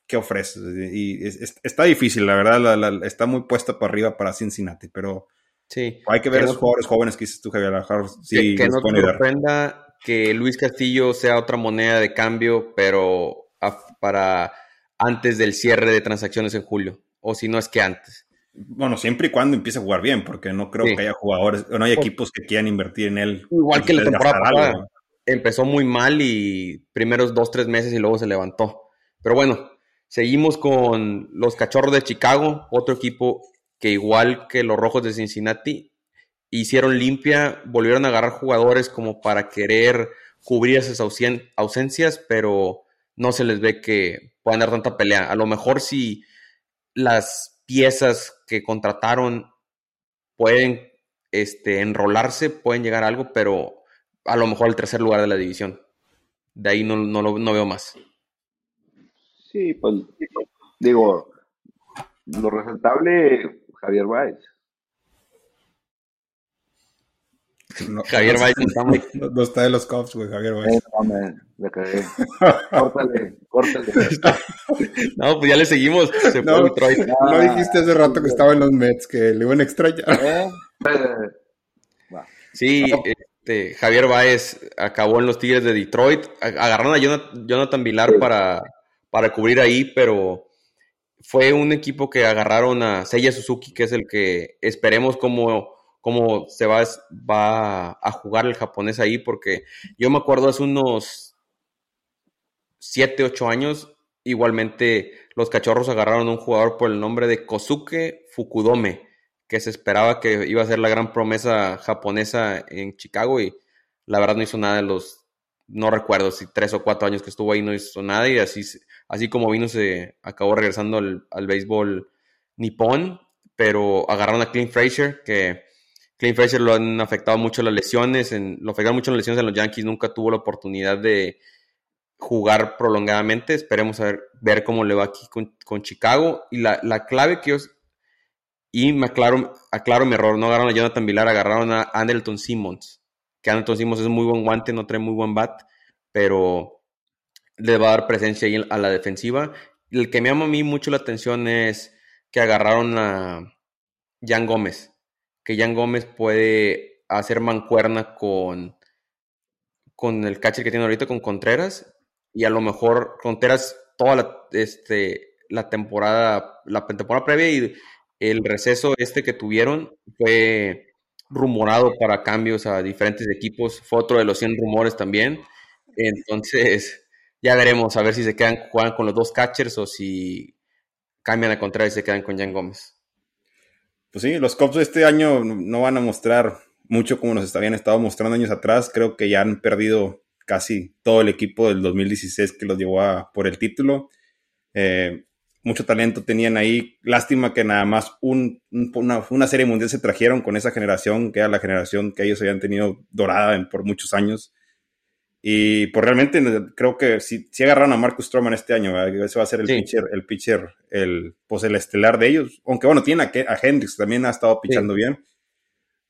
¿qué ofreces? Y está difícil, la verdad, está muy puesta para arriba para Cincinnati, pero Sí. Hay que ver a los jugadores jóvenes que dices tú, Javier. Sí, que, no te sorprenda que Luis Castillo sea otra moneda de cambio, pero para antes del cierre de transacciones en julio. O si no es que antes. Bueno, siempre y cuando empiece a jugar bien, porque no creo que haya jugadores, o no hay equipos que quieran invertir en él. Igual que la temporada pasada, empezó muy mal y primeros dos, tres meses y luego se levantó. Pero bueno, seguimos con los Cachorros de Chicago, otro equipo que igual que los Rojos de Cincinnati, hicieron limpia, volvieron a agarrar jugadores como para querer cubrir esas ausencias, pero no se les ve que puedan dar tanta pelea. A lo mejor si las piezas que contrataron pueden este, enrolarse, pueden llegar a algo, pero a lo mejor el tercer lugar de la división. De ahí no, no, no veo más. Sí, pues digo, lo resaltable, Javier Báez. Javier Baez no, está de los Cubs, güey, Javier Baez. No, le cagué. (laughs) córtale, córtale. no, pues ya le seguimos. Se no, fue no dijiste hace rato que estaba en los Mets, que le iban a extrañar. ¿Eh? Sí, este, Javier Baez acabó en los Tigres de Detroit. Agarraron a Jonathan, Vilar para, para cubrir ahí, pero fue un equipo que agarraron a Seiya Suzuki, que es el que esperemos como cómo se va, va a jugar el japonés ahí, porque yo me acuerdo hace unos 7, 8 años, igualmente los cachorros agarraron a un jugador por el nombre de Kosuke Fukudome, que se esperaba que iba a ser la gran promesa japonesa en Chicago y la verdad no hizo nada en los, no recuerdo si tres o cuatro años que estuvo ahí no hizo nada y así, así como vino se acabó regresando al, al béisbol nipón, pero agarraron a Clint Frazier que Clint Fraser lo han afectado mucho las lesiones, en, lo afectaron mucho las lesiones en los Yankees, nunca tuvo la oportunidad de jugar prolongadamente. Esperemos a ver, ver cómo le va aquí con, Chicago. Y la, clave que yo... Y me aclaro, aclaro mi error, no agarraron a Jonathan Villar, agarraron a Anderton Simmons. Que Anderton Simmons es muy buen guante, no trae muy buen bat, pero le va a dar presencia ahí a la defensiva. El que me llama a mí mucho la atención es que agarraron a Jan Gómez que Jan Gómez puede hacer mancuerna con, con el catcher que tiene ahorita, con Contreras, y a lo mejor Contreras toda la, este, la temporada, la temporada previa y el receso este que tuvieron fue rumorado para cambios a diferentes equipos, fue otro de los 100 rumores también, entonces ya veremos a ver si se quedan juegan con los dos catchers o si cambian a Contreras y se quedan con Jan Gómez pues sí, los de este año no van a mostrar mucho como nos habían estado mostrando años atrás. Creo que ya han perdido casi todo el equipo del 2016 que los llevó a, por el título. Eh, mucho talento tenían ahí. Lástima que nada más una, una, serie mundial se trajeron con esa generación, que era la generación que ellos habían tenido dorada por muchos años. Y pues realmente creo que si, si agarraron a Marcus Stroman este año, ese va a ser el pitcher, el pitcher, el, pues el estelar de ellos. Aunque bueno, tiene a, a Hendrix, también ha estado pichando bien.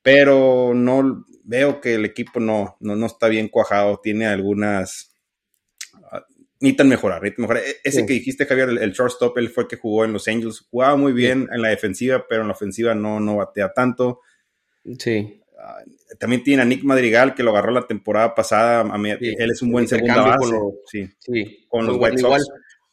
Pero no veo que el equipo no, no, no está bien cuajado. Tiene algunas. Necesitan mejorar, necesitan mejorar. E, ese que dijiste, Javier, el, el, shortstop, él fue el que jugó en los Angels. Jugaba muy bien en la defensiva, pero en la ofensiva no, no batea tanto. Sí. Ah, también tiene a Nick Madrigal, que lo agarró la temporada pasada. A mí, Él es un buen segundo base. Con sí, sí, con los White Sox.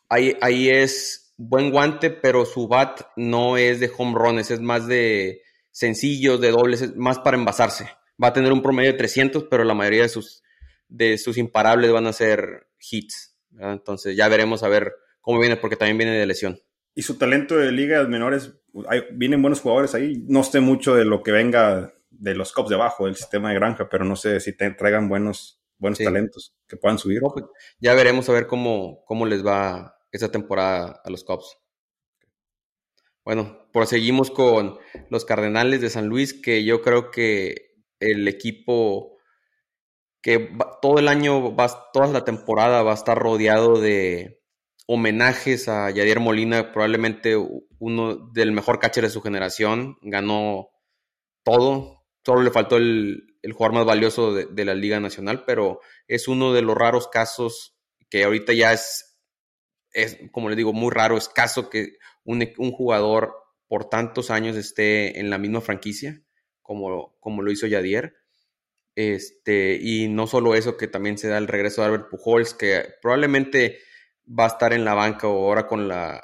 ahí, ahí es buen guante, pero su bat no es de home runs, es más de sencillos, de dobles, es más para envasarse. Va a tener un promedio de 300, pero la mayoría de sus, de sus imparables van a ser hits. Entonces ya veremos a ver cómo viene, porque también viene de lesión. Y su talento de ligas menores, hay, vienen buenos jugadores ahí. No sé mucho de lo que venga de los Cubs de abajo del sistema de granja, pero no sé si te traigan buenos, buenos talentos que puedan subir. Pues, ya veremos a ver cómo, cómo les va esta temporada a los Cubs. Bueno, proseguimos con los Cardenales de San Luis, que yo creo que el equipo que todo el año, va, toda la temporada va a estar rodeado de homenajes a Yadier Molina, probablemente uno del mejor catcher de su generación, ganó todo, solo le faltó el, jugador más valioso de, la Liga Nacional, pero es uno de los raros casos que ahorita ya es, es como le digo, muy raro, escaso que un, jugador por tantos años esté en la misma franquicia como, como lo hizo Yadier. Este, y no solo eso, que también se da el regreso de Albert Pujols, que probablemente va a estar en la banca o ahora con la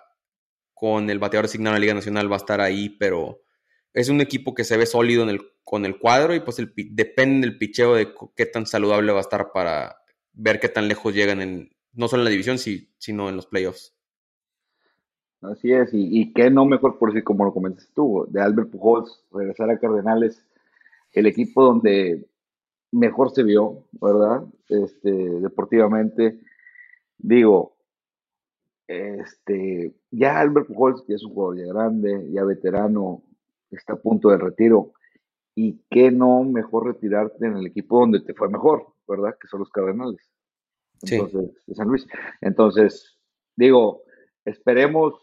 con el bateador asignado a la Liga Nacional va a estar ahí, pero es un equipo que se ve sólido con el cuadro y pues depende del picheo de qué tan saludable va a estar para ver qué tan lejos llegan en no solo en la división, sino en los playoffs. Así es, y, y qué no mejor por si como lo comentas tú, de Albert Pujols, regresar a Cardenales, el equipo donde mejor se vio, ¿verdad? Este, deportivamente. Digo, este, ya Albert Pujols, ya es un jugador ya grande, ya veterano, está a punto de retiro. Y qué no mejor retirarte en el equipo donde te fue mejor, ¿verdad? Que son los Cardenales. Entonces, de San Luis. Entonces, digo, esperemos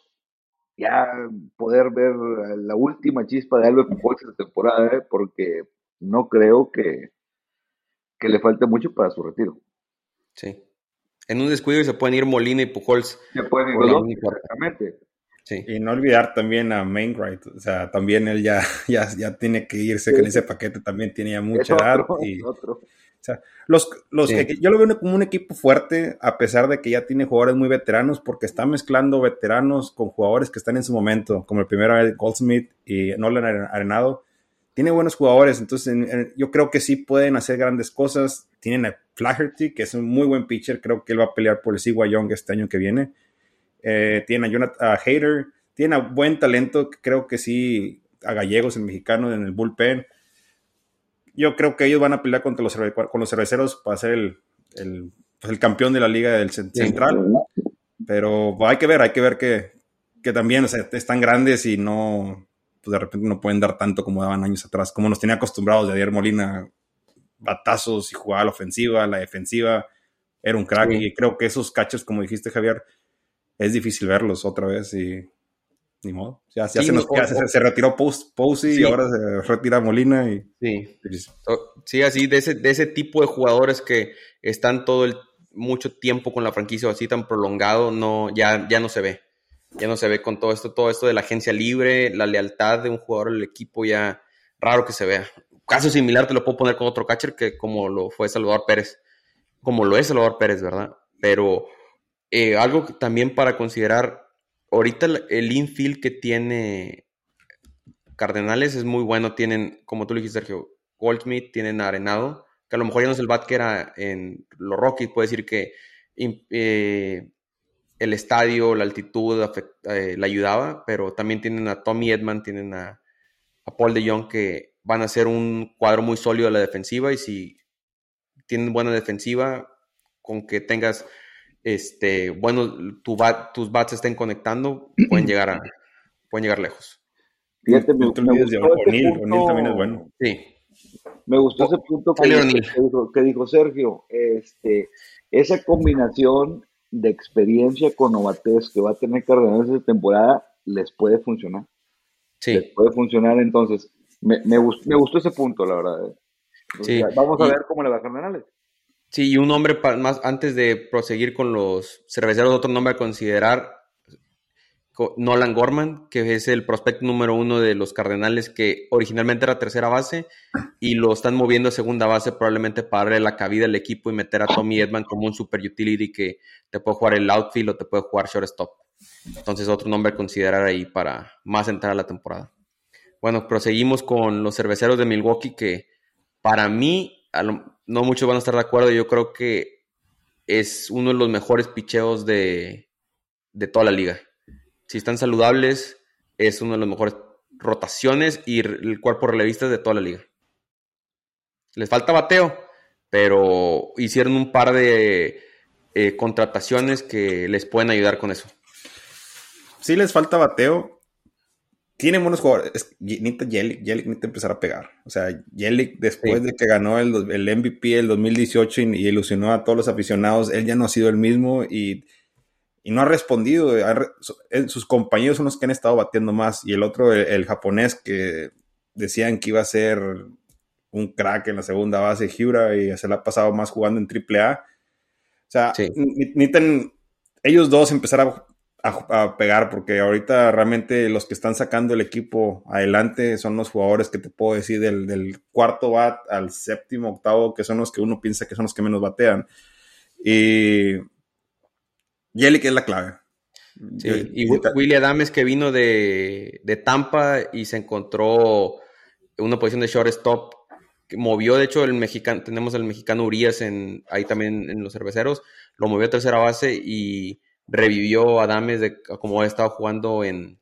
ya poder ver la última chispa de Albert Pujols esta temporada, ¿eh? porque no creo que, que le falte mucho para su retiro. Sí. En un descuido se pueden ir Molina y Pujols. Se pueden ir exactamente. Sí. Y no olvidar también a Mainwright, o sea, también él ya, (laughs) ya, ya tiene que irse con ese paquete, también tenía mucha edad. y, O sea, los, los yo lo veo como un equipo fuerte, a pesar de que ya tiene jugadores muy veteranos, porque está mezclando veteranos con jugadores que están en su momento, como el primero Goldsmith y Nolan Arenado tiene buenos jugadores, entonces yo creo que sí pueden hacer grandes cosas. Tienen a Flaherty, que es un muy buen pitcher, creo que él va a pelear por el Sigua Young este año que viene. Eh, tiene a Jonathan Hater, tiene a buen talento, creo que sí, a Gallegos, el mexicano, en el bullpen. Yo creo que ellos van a pelear contra los, con los cerveceros para ser el, el, pues, el campeón de la liga del central. Pero hay que ver, hay que ver que, que también están grandes y no, pues de repente no pueden dar tanto como daban años atrás, como nos tenía acostumbrados de Adier Molina, batazos y jugaba la ofensiva, la defensiva, era un crack y creo que esos cachos, como dijiste Javier, es difícil verlos otra vez y ni modo. Ya, se, retiró Posey y ahora se retira Molina. Y, sí. sí, así de ese, de ese tipo de jugadores que están todo el mucho tiempo con la franquicia así tan prolongado, no, ya, ya no se ve ya no se ve con todo esto, todo esto de la agencia libre, la lealtad de un jugador al equipo ya raro que se vea. Caso similar te lo puedo poner con otro catcher que como lo fue Salvador Pérez, como lo es Salvador Pérez, ¿verdad? Pero eh, algo también para considerar, ahorita el infield que tiene Cardenales es muy bueno, tienen, como tú dijiste Sergio, Goldsmith, tienen Arenado, que a lo mejor ya no es el bat que era en los Rockies, puede decir que eh, el estadio, la altitud eh, la ayudaba, pero también tienen a Tommy Edman, tienen a, Paul de Jong que van a ser un cuadro muy sólido a la defensiva y si tienen buena defensiva, con que tengas este bueno tu tus bats estén conectando, (clears throat) pueden llegar a pueden llegar lejos. Fíjate, me, gustó también es bueno. Sí. Me gustó ese punto que, dijo, que dijo Sergio, este, esa combinación de experiencia con Novates que va a tener Cardenales esta temporada les puede funcionar. Sí. Les puede funcionar, entonces, me, me, gustó, ese punto, la verdad. Eh. Sí. Vamos a ver cómo le va a Cardenales. Sí, y un nombre más, antes de proseguir con los cerveceros, otro nombre a considerar, Nolan Gorman, que es el prospecto número uno de los Cardenales, que originalmente era tercera base y lo están moviendo a segunda base probablemente para darle la cabida al equipo y meter a Tommy Edman como un super utility que te puede jugar el outfield o te puede jugar shortstop. Entonces otro nombre a considerar ahí para más entrar a la temporada. Bueno, proseguimos con los cerveceros de Milwaukee que para mí, no muchos van a estar de acuerdo, yo creo que es uno de los mejores picheos de, de toda la liga si están saludables, es uno de los mejores rotaciones y el cuerpo relevista de toda la liga. Les falta bateo, pero hicieron un par de eh, contrataciones que les pueden ayudar con eso. Sí les falta bateo. Tienen buenos jugadores. Necesita Yelich, necesita empezar a pegar. O sea, Yelich después de que ganó el, el MVP el 2018 y, y, ilusionó a todos los aficionados, él ya no ha sido el mismo y y no ha respondido. sus compañeros son los que han estado batiendo más. Y el otro, el, japonés, que decían que iba a ser un crack en la segunda base, Hyura, y se la ha pasado más jugando en AAA. O sea, necesitan ellos dos empezar a, pegar, porque ahorita realmente los que están sacando el equipo adelante son los jugadores que te puedo decir del, del cuarto bat al séptimo, octavo, que son los que uno piensa que son los que menos batean. Y Yelich es la clave. Sí, y Willie Adames que vino de, de, Tampa y se encontró una posición de shortstop, que movió, de hecho, el mexicano, tenemos el mexicano Urias en, ahí también en los cerveceros, lo movió a tercera base y revivió a Adames de como ha estado jugando en,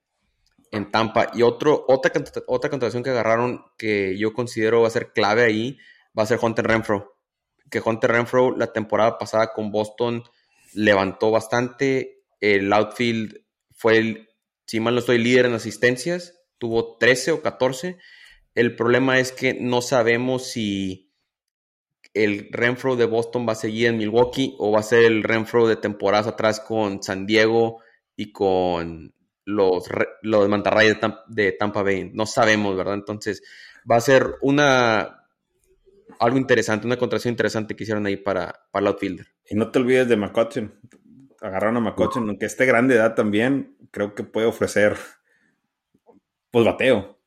en Tampa. Y otro, otra, otra contratación que agarraron que yo considero va a ser clave ahí va a ser Hunter Renfro. Que Hunter Renfro la temporada pasada con Boston levantó bastante. El outfield fue, el, si mal no estoy, líder en asistencias. Tuvo 13 o 14. El problema es que no sabemos si el Renfro de Boston va a seguir en Milwaukee o va a ser el Renfro de temporadas atrás con San Diego y con los, los mantarrayas de, Tampa Bay. No sabemos, ¿verdad? Entonces va a ser una algo interesante, una contratación interesante que hicieron ahí para, para el outfielder. Y no te olvides de McCutcheon. Agarraron a McCutcheon, aunque esté grande edad también, creo que puede ofrecer pues bateo.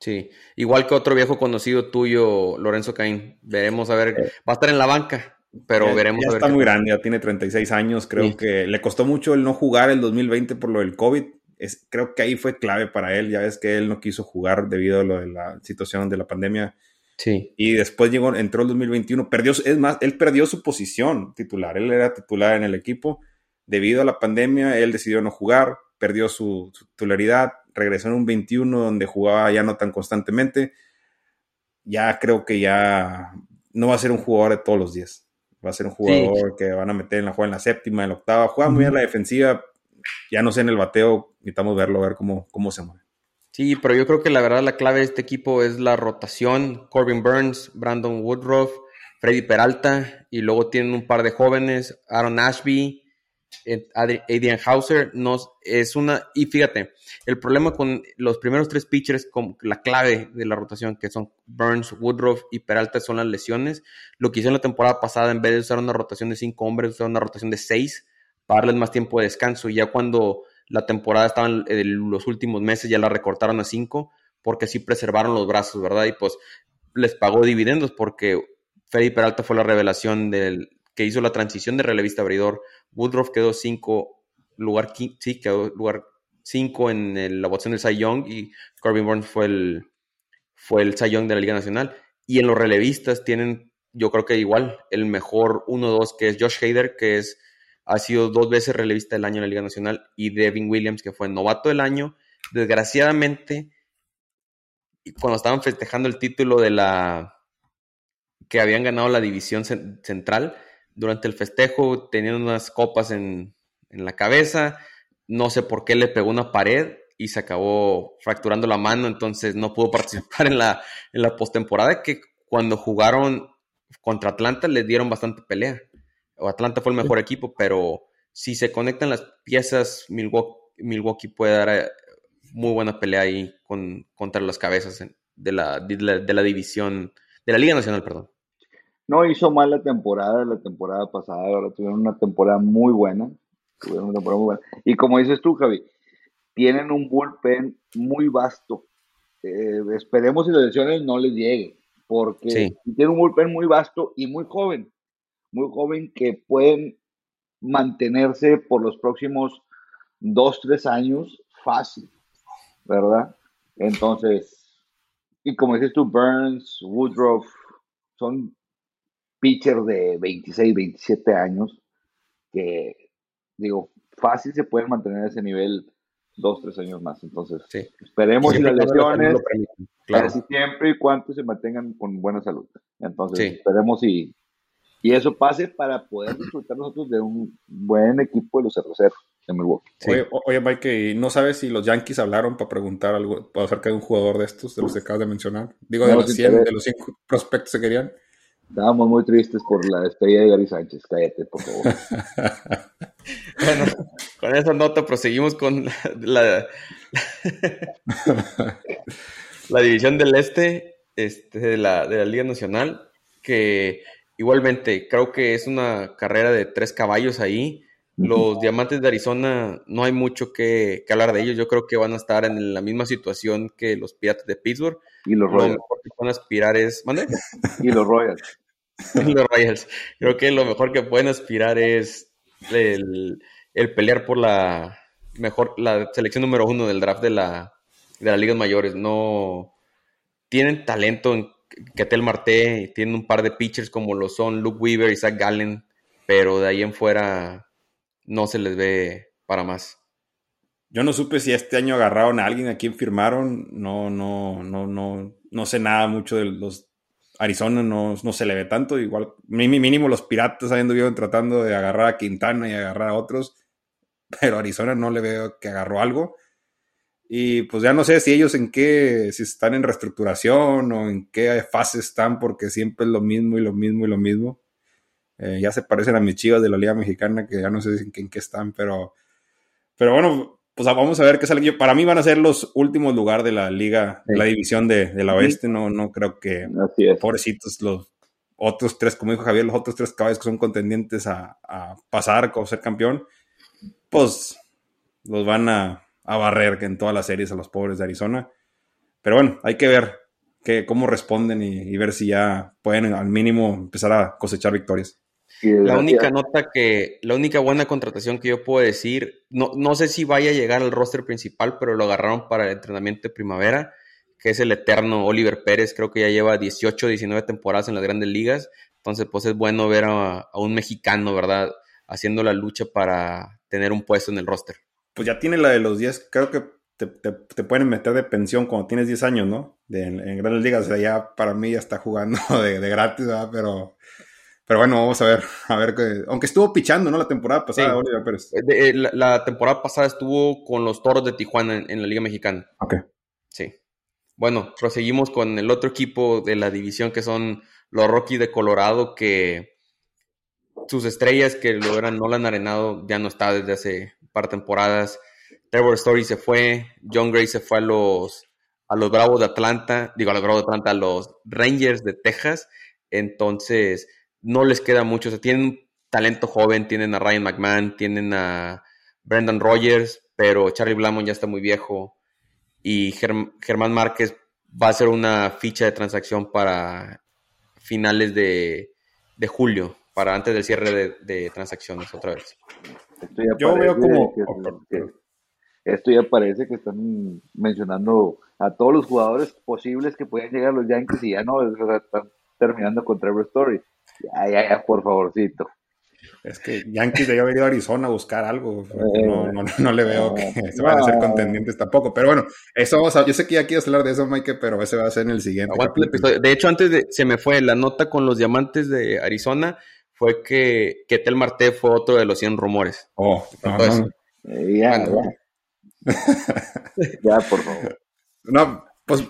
Sí, igual que otro viejo conocido tuyo, Lorenzo Caín. Veremos a ver, va a estar en la banca, pero veremos ya a ver. Está muy grande, ya tiene 36 años, creo que le costó mucho el no jugar el 2020 por lo del COVID. Es, creo que ahí fue clave para él, ya ves que él no quiso jugar debido a lo de la situación de la pandemia. Sí. Y después llegó, entró el 2021, perdió, es más, él perdió su posición titular, él era titular en el equipo. Debido a la pandemia, él decidió no jugar, perdió su, titularidad, regresó en un 21 donde jugaba ya no tan constantemente. Ya creo que ya no va a ser un jugador de todos los días. Va a ser un jugador que van a meter en la juega en la séptima, en la octava. Juega muy bien la defensiva. Ya no sé en el bateo, necesitamos verlo, a ver cómo, cómo se mueve. Sí, pero yo creo que la verdad la clave de este equipo es la rotación. Corbin Burns, Brandon Woodruff, Freddy Peralta y luego tienen un par de jóvenes, Aaron Ashby, Adrian Hauser. Nos, es una, y fíjate, el problema con los primeros tres pitchers, con la clave de la rotación, que son Burns, Woodruff y Peralta, son las lesiones. Lo que hicieron la temporada pasada, en vez de usar una rotación de cinco hombres, usaron una rotación de seis para darles más tiempo de descanso. Y ya cuando la temporada estaban en los últimos meses, ya la recortaron a cinco, porque así preservaron los brazos, ¿verdad? Y pues les pagó dividendos porque Freddy Peralta fue la revelación del que hizo la transición de relevista abridor. Woodruff quedó cinco, lugar sí, quedó lugar cinco en la votación del Cy Young y Corbin Burns fue el, fue el Cy Young de la Liga Nacional. Y en los relevistas tienen, yo creo que igual, el mejor 1-2 que es Josh Hader, que es ha sido dos veces relevista del año en la Liga Nacional, y Devin Williams, que fue novato del año. Desgraciadamente, cuando estaban festejando el título de la que habían ganado la división central, durante el festejo tenían unas copas en, la cabeza, no sé por qué le pegó una pared y se acabó fracturando la mano, entonces no pudo (laughs) participar en la, en la postemporada, que cuando jugaron contra Atlanta le dieron bastante pelea. Atlanta fue el mejor equipo, pero si se conectan las piezas, Milwaukee, puede dar eh, muy buena pelea ahí con, contra las cabezas de la, de la, división, de la Liga Nacional, perdón. No hizo mal la temporada, la temporada pasada, ahora tuvieron una temporada muy buena. Tuvieron una temporada muy buena. Y como dices tú, Javi, tienen un bullpen muy vasto. Eh, esperemos si las lesiones no les lleguen, porque tienen un bullpen muy vasto y muy joven muy joven que pueden mantenerse por los próximos dos, tres años fácil, ¿verdad? Entonces, y como dices tú, Burns, Woodruff, son pitchers de 26, 27 años que, digo, fácil se pueden mantener ese nivel dos, tres años más. Entonces, esperemos si las lesiones, claro. siempre y cuando se mantengan con buena salud. Entonces, esperemos y y eso pase para poder disfrutar nosotros de un buen equipo de los cerveceros de Milwaukee. Oye, Mike, ¿no sabes si los Yankees hablaron para preguntar algo acerca de un jugador de estos, de los que acabas de mencionar? Digo, de, los 100, de los 100 prospectos que querían. Estábamos muy tristes por la despedida de Gary Sánchez. Cállate, por favor. (laughs) bueno, con esa nota proseguimos con la, (laughs) la, división del este, este de, la, de la Liga Nacional, que Igualmente, creo que es una carrera de tres caballos ahí. Los Diamantes de Arizona, no hay mucho que, hablar de ellos. Yo creo que van a estar en la misma situación que los Pirates de Pittsburgh. Y los Royals. Lo mejor que pueden aspirar es. ¿Mande? (laughs) y los Royals. (laughs) los Royals. Creo que lo mejor que pueden aspirar es el, el pelear por la mejor, la selección número uno del draft de la, de las ligas mayores. No tienen talento en Ketel Marte, tienen un par de pitchers como lo son Luke Weaver y Zach Gallen, pero de ahí en fuera no se les ve para más. Yo no supe si este año agarraron a alguien a quien firmaron. No, no, no, no, no sé nada mucho de los Arizona, no, no se le ve tanto. Igual, mínimo los piratas habiendo visto tratando de agarrar a Quintana y agarrar a otros. Pero Arizona no le veo que agarró algo. Y pues ya no sé si ellos en qué, si están en reestructuración o en qué fase están, porque siempre es lo mismo y lo mismo y lo mismo. Eh, ya se parecen a mis chivas de la Liga Mexicana, que ya no sé en qué, en qué están, pero, pero bueno, pues vamos a ver qué sale. Para mí van a ser los últimos lugares de la liga, la división de, la oeste. No, no creo que, pobrecitos, los otros tres, como dijo Javier, los otros tres caballos que son contendientes a, a pasar o ser campeón, pues los van a, a barrer que en todas las series a los pobres de Arizona. Pero bueno, hay que ver que, cómo responden y, ver si ya pueden al mínimo empezar a cosechar victorias. La única nota que, la única buena contratación que yo puedo decir, no, no sé si vaya a llegar al roster principal, pero lo agarraron para el entrenamiento de primavera, que es el eterno Oliver Pérez, creo que ya lleva 18, 19 temporadas en las grandes ligas, entonces pues es bueno ver a, a un mexicano, ¿verdad? Haciendo la lucha para tener un puesto en el roster pues ya tiene la de los 10, creo que te, pueden meter de pensión cuando tienes 10 años, ¿no? en, grandes ligas, o sea, ya para mí ya está jugando (laughs) de, gratis, ¿verdad? Pero, pero bueno, vamos a ver, a ver, que, aunque estuvo pichando, ¿no? La temporada pasada, Oliver Pérez. Eh, la, temporada pasada estuvo con los Toros de Tijuana en, la Liga Mexicana. Ok. Sí. Bueno, proseguimos con el otro equipo de la división que son los Rockies de Colorado, que sus estrellas que lo eran Nolan Arenado ya no está desde hace par temporadas. Trevor Story se fue, John Gray se fue a los, a los Bravos de Atlanta, digo a los Bravos de Atlanta, a los Rangers de Texas. Entonces, no les queda mucho. O sea, tienen talento joven, tienen a Ryan McMahon, tienen a Brendan Rogers, pero Charlie Blamon ya está muy viejo. Y Germán Márquez va a ser una ficha de transacción para finales de, de julio, para antes del cierre de, de transacciones otra vez. Esto ya Yo veo como... esto ya parece que están mencionando a todos los jugadores posibles que pueden llegar a los Yankees y ya no, están terminando con Trevor Story. Ya, ya, ya, por favorcito. Es que Yankees debió haber ido a Arizona a buscar algo. (laughs) No, no, no le veo que se van a ser contendientes tampoco. Pero bueno, eso vamos a, yo sé que ya quieres hablar de eso, Mike, pero ese va a ser en el siguiente. De hecho, antes de, se me fue la nota con los diamantes de Arizona fue que Ketel Marte fue otro de los 100 rumores. Oh, eh, ya, (laughs) ya. por favor. No, pues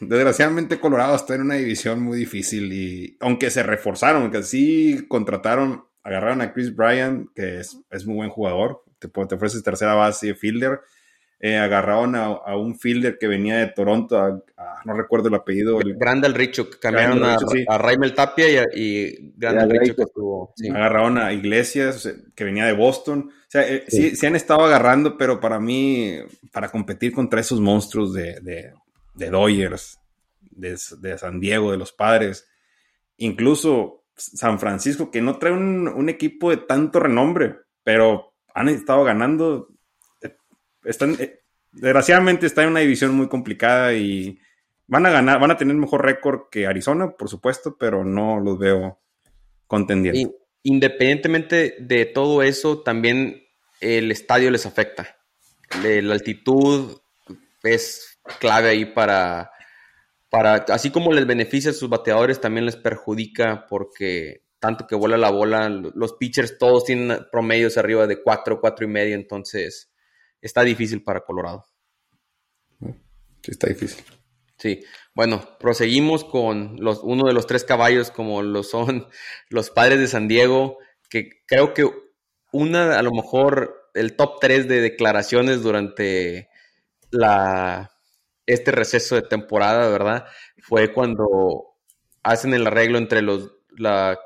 desgraciadamente Colorado está en una división muy difícil y aunque se reforzaron, que sí contrataron, agarraron a Chris Bryan, que es, es muy buen jugador, te, te ofreces tercera base, fielder, eh, agarraron a, un fielder que venía de Toronto, no recuerdo el apellido. El, Grandal Richo, cambiaron a, Raimel Tapia y, Grandal Richo que estuvo. Agarraron a Iglesias, que venía de Boston. O sea, eh, sí. se han estado agarrando, pero para mí, para competir contra esos monstruos de, de, de Dodgers, de, de, San Diego, de los padres, incluso San Francisco, que no trae un, un equipo de tanto renombre, pero han estado ganando están, eh, desgraciadamente está en una división muy complicada y van a ganar, van a tener mejor récord que Arizona, por supuesto, pero no los veo contendiendo. independientemente de todo eso, también el estadio les afecta. La altitud es clave ahí para, para, así como les beneficia a sus bateadores, también les perjudica porque tanto que vuela la bola, los pitchers todos tienen promedios arriba de 4, 4 y medio, entonces está difícil para Colorado. Sí, está difícil. Sí, bueno, proseguimos con los, uno de los tres caballos como lo son (laughs) los padres de San Diego, que creo que una, a lo mejor, el top tres de declaraciones durante la, este receso de temporada, ¿verdad? Fue cuando hacen el arreglo entre los, la,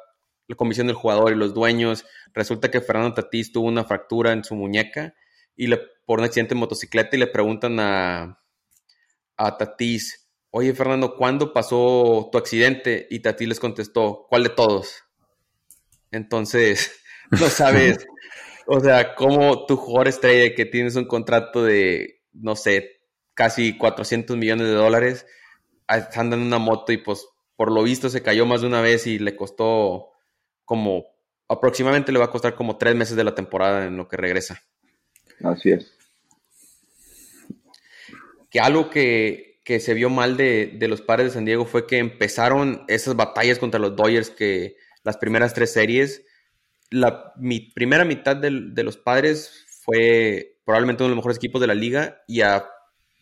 la comisión del jugador y los dueños. Resulta que Fernando Tatís tuvo una fractura en su muñeca y le, por un accidente en motocicleta y le preguntan a, a Tatís, oye Fernando, ¿cuándo pasó tu accidente? Y Tatís les contestó, ¿cuál de todos? Entonces, (laughs) no sabes, (laughs) o sea, como tu jugador estrella que tienes un contrato de, no sé, casi 400 millones de dólares, anda en una moto y pues por lo visto se cayó más de una vez y le costó como, aproximadamente le va a costar como tres meses de la temporada en lo que regresa. Así es. Que algo que, que se vio mal de, de, los padres de San Diego fue que empezaron esas batallas contra los Dodgers que las primeras tres series, la primera mitad de, de, los padres fue probablemente uno de los mejores equipos de la liga y a,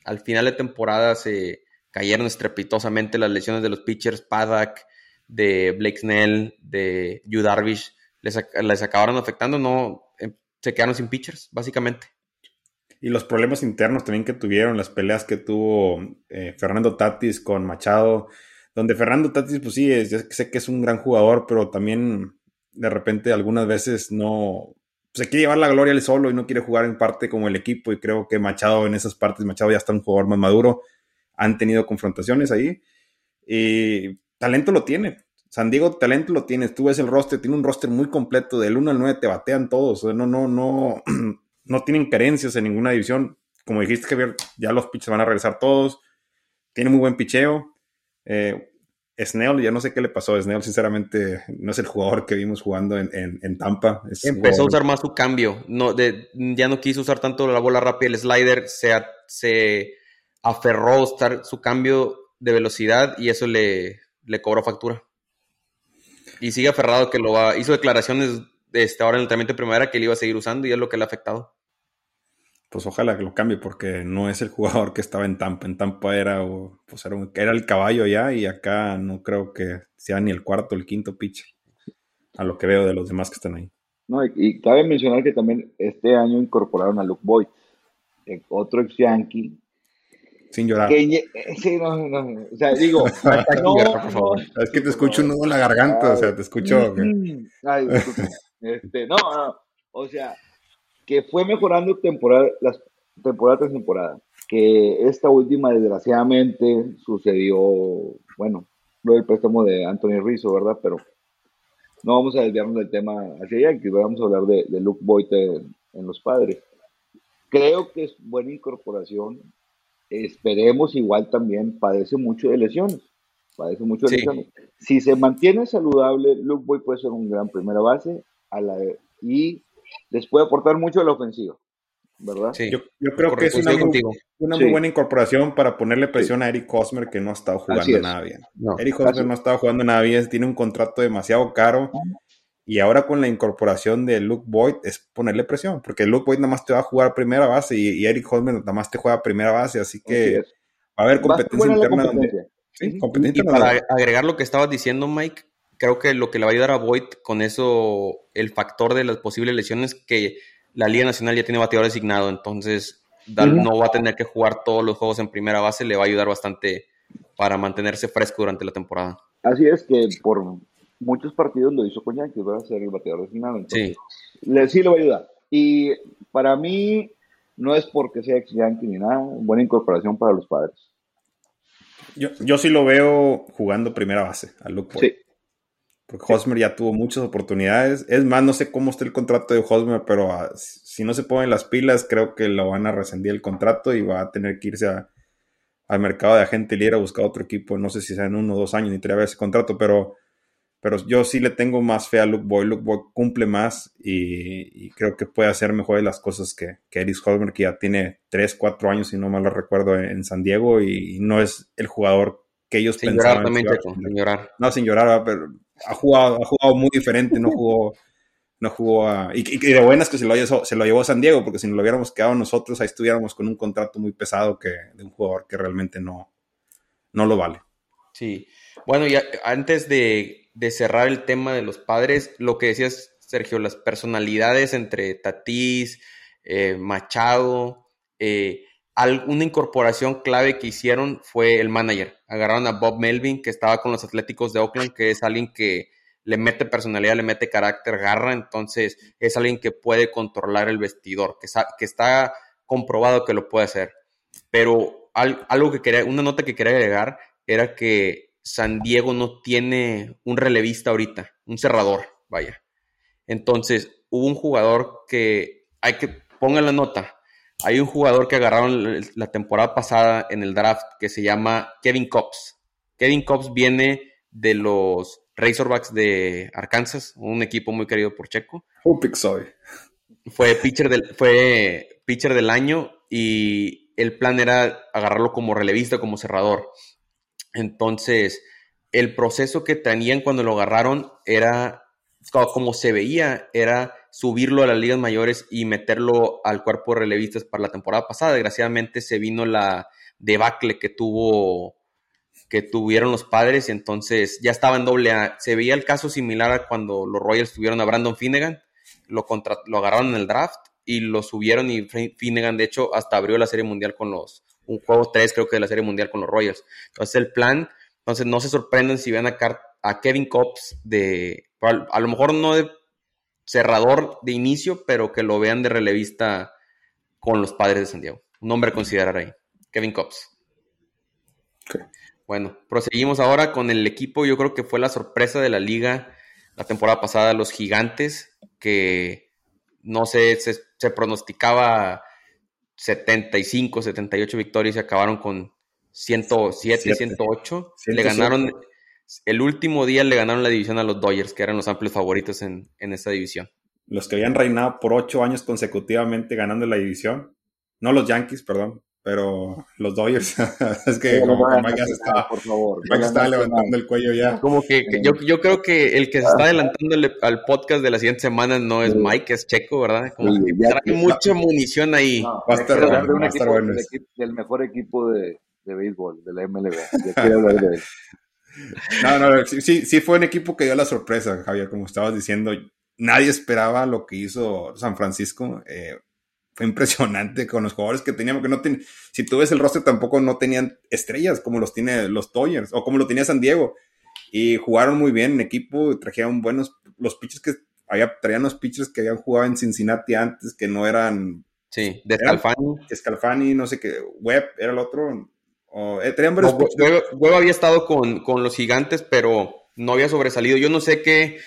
al final de temporada se cayeron estrepitosamente las lesiones de los pitchers Paddock, de Blake Snell, de Yu Darvish, les, les acabaron afectando, no, se quedaron sin pitchers, básicamente. Y los problemas internos también que tuvieron, las peleas que tuvo eh, Fernando Tatis con Machado, donde Fernando Tatis, pues sí, sé que es un gran jugador, pero también de repente algunas veces no se quiere llevar la gloria él solo y no quiere jugar en parte como el equipo. Y creo que Machado en esas partes, Machado ya está un jugador más maduro han tenido confrontaciones ahí. Y talento lo tiene. San Diego talento lo tiene. Tú ves el roster, tiene un roster muy completo. Del 1 al 9 te batean todos. no, no, no, (clears throat) no tienen carencias en ninguna división. Como dijiste, Javier, ya los pitches van a regresar todos. Tiene muy buen picheo. Eh, Snell, ya no sé qué le pasó a Snell, sinceramente, no es el jugador que vimos jugando en, en, Tampa. Empezó a usar más su cambio. No, de, ya no quiso usar tanto la bola rápida, el slider se, se aferró a usar su cambio de velocidad y eso le, le cobró factura. Y sigue aferrado que lo va. Hizo declaraciones de este, ahora en el tratamiento de primavera que él iba a seguir usando y es lo que le ha afectado. Pues ojalá que lo cambie porque no es el jugador que estaba en Tampa. En Tampa era, pues era, era el caballo ya y acá no creo que sea ni el cuarto o el quinto pitch a lo que veo de los demás que están ahí. No, y, cabe mencionar que también este año incorporaron a Luke Boyd, otro ex Yankee sin llorar. sí, no, no, o sea, digo, (laughs) no, es que te escucho un nudo en la garganta, o sea, te escucho. Ay, este, no, no, o sea, que fue mejorando temporada, las temporada tras temporada. Que esta última, desgraciadamente, sucedió, bueno, lo del préstamo de Anthony Rizzo, ¿verdad? Pero no vamos a desviarnos del tema hacia allá, que vamos a hablar de, de Luke Boyd en, en los padres. Creo que es buena incorporación esperemos igual también padece mucho de lesiones. Padece mucho de lesiones. Si se mantiene saludable, Luke Boy puede ser un gran primera base a la, y les puede aportar mucho a la ofensiva. ¿verdad? Yo, creo que es una, muy, buena incorporación para ponerle presión a Eric Hosmer que no ha estado jugando nada bien. Eric Hosmer no ha estado jugando nada bien, tiene un contrato demasiado caro y ahora con la incorporación de Luke Boyd es ponerle presión, porque Luke Boyd nada más te va a jugar primera base y, Eric Holmes nada más te juega primera base, así que va a haber competencia interna. sí, competencia y, para agregar lo que estabas diciendo, Mike, creo que lo que le va a ayudar a Boyd con eso, el factor de las posibles lesiones, que la Liga Nacional ya tiene bateador designado, entonces no va a tener que jugar todos los juegos en primera base, le va a ayudar bastante para mantenerse fresco durante la temporada. Así es que por muchos partidos lo hizo con Yankees, va a ser el bateador designado. sí. Le, sí le va a ayudar. Y para mí, no es porque sea ex Yankee ni nada, buena incorporación para los padres. Yo, yo sí lo veo jugando primera base, a Luke Sí. Porque Hosmer ya tuvo muchas oportunidades. Es más, no sé cómo está el contrato de Hosmer, pero ah, si no se ponen las pilas, creo que lo van a rescindir el contrato y va a tener que irse al mercado de agente libre a buscar otro equipo. No sé si sea en uno o dos años ni tres ese contrato, pero pero yo sí le tengo más fe a Luke Boy. Luke Boy cumple más y, creo que puede hacer mejores las cosas que, que Eris Holmer, que ya tiene 3, 4 años, si no mal lo recuerdo, en, San Diego y, no es el jugador que ellos sin pensaban. Llorar también, sin llorar. No, sin llorar, pero ha jugado, ha jugado muy diferente, no jugó, no jugó a, y, de buenas que se lo, se lo llevó a San Diego, porque si nos lo hubiéramos quedado nosotros, ahí estuviéramos con un contrato muy pesado que, de un jugador que realmente no, no lo vale. Sí, bueno, y antes de de cerrar el tema de los padres, lo que decías, Sergio, las personalidades entre Tatís, eh, Machado, eh, una incorporación clave que hicieron fue el manager. Agarraron a Bob Melvin, que estaba con los Atléticos de Oakland, que es alguien que le mete personalidad, le mete carácter, garra, entonces es alguien que puede controlar el vestidor, que, que está comprobado que lo puede hacer. Pero algo que quería, una nota que quería agregar era que San Diego no tiene un relevista ahorita, un cerrador, vaya. Entonces, hubo un jugador que hay que pongan la nota. Hay un jugador que agarraron la temporada pasada en el draft que se llama Kevin Cobbs. Kevin Cobbs viene de los Razorbacks de Arkansas, un equipo muy querido por Checo. Un soy. Fue pitcher del, fue pitcher del año y el plan era agarrarlo como relevista, como cerrador. Entonces, el proceso que tenían cuando lo agarraron era, como se veía, era subirlo a las ligas mayores y meterlo al cuerpo de relevistas para la temporada pasada. Desgraciadamente se vino la debacle que tuvo que tuvieron los padres, y entonces ya estaba en doble A. Se veía el caso similar a cuando los Royals tuvieron a Brandon Finnegan, lo, lo agarraron en el draft y lo subieron y Finnegan de hecho hasta abrió la Serie Mundial con los, un juego 3 creo que de la Serie Mundial con los Royals. Entonces el plan, entonces no se sorprenden si ven a, a Kevin Cobbs de, a lo mejor no de cerrador de inicio, pero que lo vean de relevista con los padres de San Diego. Un nombre a considerar ahí. Kevin Cobbs. Bueno, proseguimos ahora con el equipo, yo creo que fue la sorpresa de la liga la temporada pasada, los gigantes, que no sé, se, pronosticaba 75, 78 victorias y acabaron con 107, 108. Le ganaron, el último día le ganaron la división a los Dodgers, que eran los amplios favoritos en, en esa división. Los que habían reinado por ocho años consecutivamente ganando la división. No los Yankees, perdón pero los Dodgers, (laughs) es que como que Mike ya se estaba, por favor, Mike estaba levantando el cuello ya. Como que, yo, yo, creo que el que se está adelantando al podcast de la siguiente semana no es Mike, es Checo, ¿verdad? Como que trae mucha munición ahí. va a estar bueno, va a estar bueno. Del, mejor equipo de, de béisbol, de la MLB. hablar de él. (laughs) No, no, sí, sí fue un equipo que dio la sorpresa, Javier, como estabas diciendo. Nadie esperaba lo que hizo San Francisco. Eh, fue impresionante con los jugadores que teníamos, que no tienen, si tú ves el roster tampoco no tenían estrellas como los tiene los Toyers o como lo tenía San Diego. Y jugaron muy bien en equipo, trajeron buenos, los pitchers que había, traían los pitchers que habían jugado en Cincinnati antes, que no eran... Sí, de Scalfani. Scalfani, no sé qué, Webb era el otro. O, eh, traían varios Webb, había estado con, con los gigantes, pero no había sobresalido. Yo no sé qué,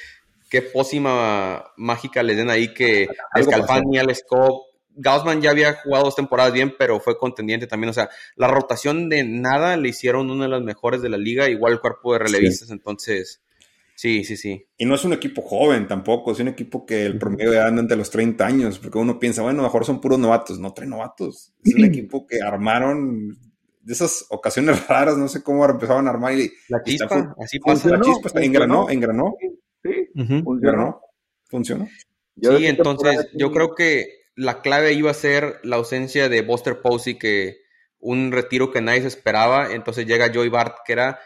qué pócima mágica les den ahí que Scalfani, Alex Cobb, Gaussman ya había jugado dos temporadas bien, pero fue contendiente también. O sea, la rotación de nada le hicieron una de las mejores de la liga, igual el cuerpo de relevistas. Entonces, sí, sí, sí. Y no es un equipo joven tampoco, es un equipo que el promedio de anda entre los 30 años, porque uno piensa, bueno, mejor son puros novatos. No, tres novatos. Es un equipo que armaron de esas ocasiones (laughs) raras, no sé cómo empezaban a armar. Y, la chispa, así pasa. La chispa, engranó, engranó. Sí, funcionó. Funcionó. Sí, entonces yo creo que la clave iba a ser la ausencia de Buster Posey, que un retiro que nadie se esperaba. Entonces llega Joey Bart, que era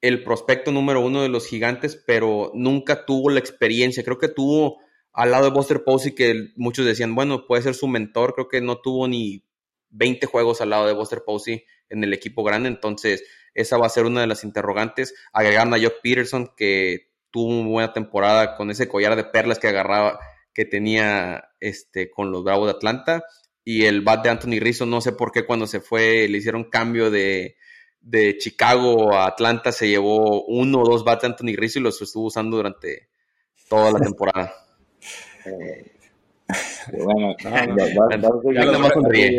el prospecto número uno de los gigantes, pero nunca tuvo la experiencia. Creo que tuvo al lado de Buster Posey, que muchos decían, bueno, puede ser su mentor. Creo que no tuvo ni 20 juegos al lado de Buster Posey en el equipo grande. Entonces, esa va a ser una de las interrogantes. Agregaron a Jock Peterson, que tuvo una buena temporada con ese collar de perlas que agarraba que tenía este, con los Bravos de Atlanta. Y el bat de Anthony Rizzo, no sé por qué cuando se fue, le hicieron cambio de, de Chicago a Atlanta, se llevó uno o dos bats de Anthony Rizzo y los estuvo usando durante toda la temporada. bueno, ya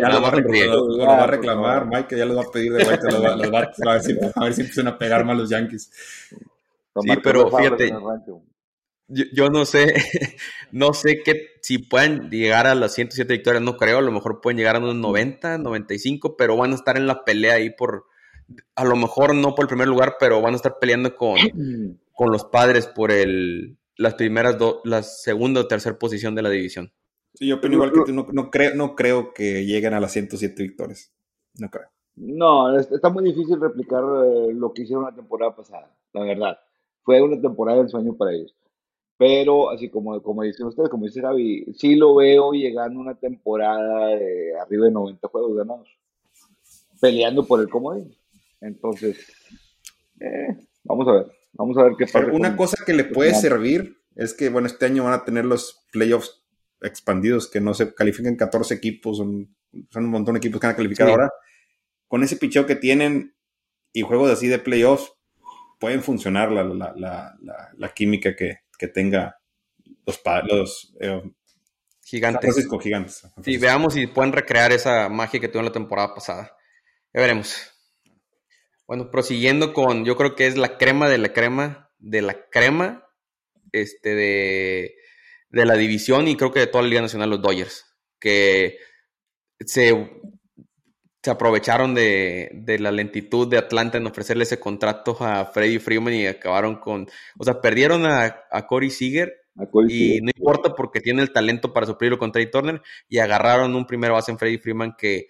lo va a reclamar, Mike, ya lo va a pedir de vuelta, los va, a, ver si, a ver si empiezan a pegar más los Yankees. Sí, pero fíjate, yo, no sé, (laughs) no sé qué, si pueden llegar a las 107 victorias, no creo, a lo mejor pueden llegar a unos 90, 95, pero van a estar en la pelea ahí por, a lo mejor no por el primer lugar, pero van a estar peleando con, (clears throat) con los padres por el, las primeras dos, la segunda o tercera posición de la división. Sí, yo opino igual que tú, no, creo, no creo que lleguen a las 107 victorias, no creo. No, está muy difícil replicar eh, lo que hicieron la temporada pasada, la verdad. Fue una temporada de sueño para ellos. Pero así como, como dicen ustedes, como dice Gaby, sí lo veo llegando una temporada de arriba de 90 juegos ganados, peleando por el comodín. Entonces, eh, vamos a ver, vamos a ver qué pasa. Una cosa que le puede servir es que, bueno, este año van a tener los playoffs expandidos, que no se califican 14 equipos, son, son un montón de equipos que van a calificar ahora. Con ese picheo que tienen y juegos así de playoffs, pueden funcionar la, la, la, la química que, que tenga los, los, eh, Gigantes. San Francisco, gigantes. San Sí, veamos si pueden recrear esa magia que tuvieron la temporada pasada. Ya veremos. Bueno, prosiguiendo con, yo creo que es la crema de la crema, de la crema, este, de, de la división y creo que de toda la Liga Nacional, los Dodgers, que se, se aprovecharon de, de la lentitud de Atlanta en ofrecerle ese contrato a Freddie Freeman y acabaron con, o sea, perdieron a, a Corey Seager A Corey y Seager. no importa porque tiene el talento para suplirlo con Trey Turner y agarraron un primer base en Freddie Freeman que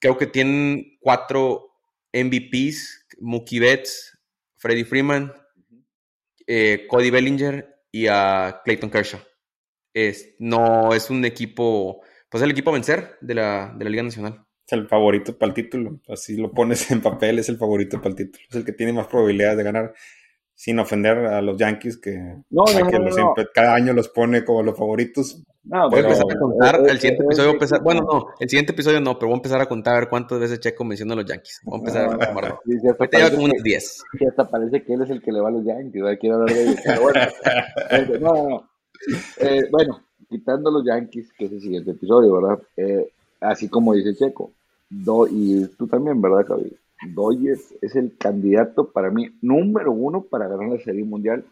creo que tienen cuatro MVPs, Mookie Betts, Freddie Freeman, eh, Cody Bellinger y a Clayton Kershaw. Es, no es un equipo, pues el equipo a vencer de la, de la Liga Nacional. Es el favorito para el título. Así lo pones en papel, es el favorito para el título. Es el que tiene más probabilidades de ganar. Sin ofender a los Yankees, que, No, no, que no, siempre- cada año los pone como los favoritos. No, Voy a empezar a contar, eh, el siguiente eh, episodio voy a empezar, bueno, no, el siguiente episodio no, pero voy a empezar a contar a ver cuántas veces Checo menciona a los Yankees. Voy a empezar a sí, hasta Ahorita lleva parece como unas que- 10. que hasta parece que él es el que le va a los Yankees, ¿verdad? Quiero hablar de ellos, pero bueno. No, no, no. Eh, bueno, quitando los Yankees, que es el siguiente episodio, ¿verdad? Eh, así como dice Checo, Do- y tú también, ¿verdad, Javi? Dodgers es el candidato para mí número uno para ganar la Serie Mundial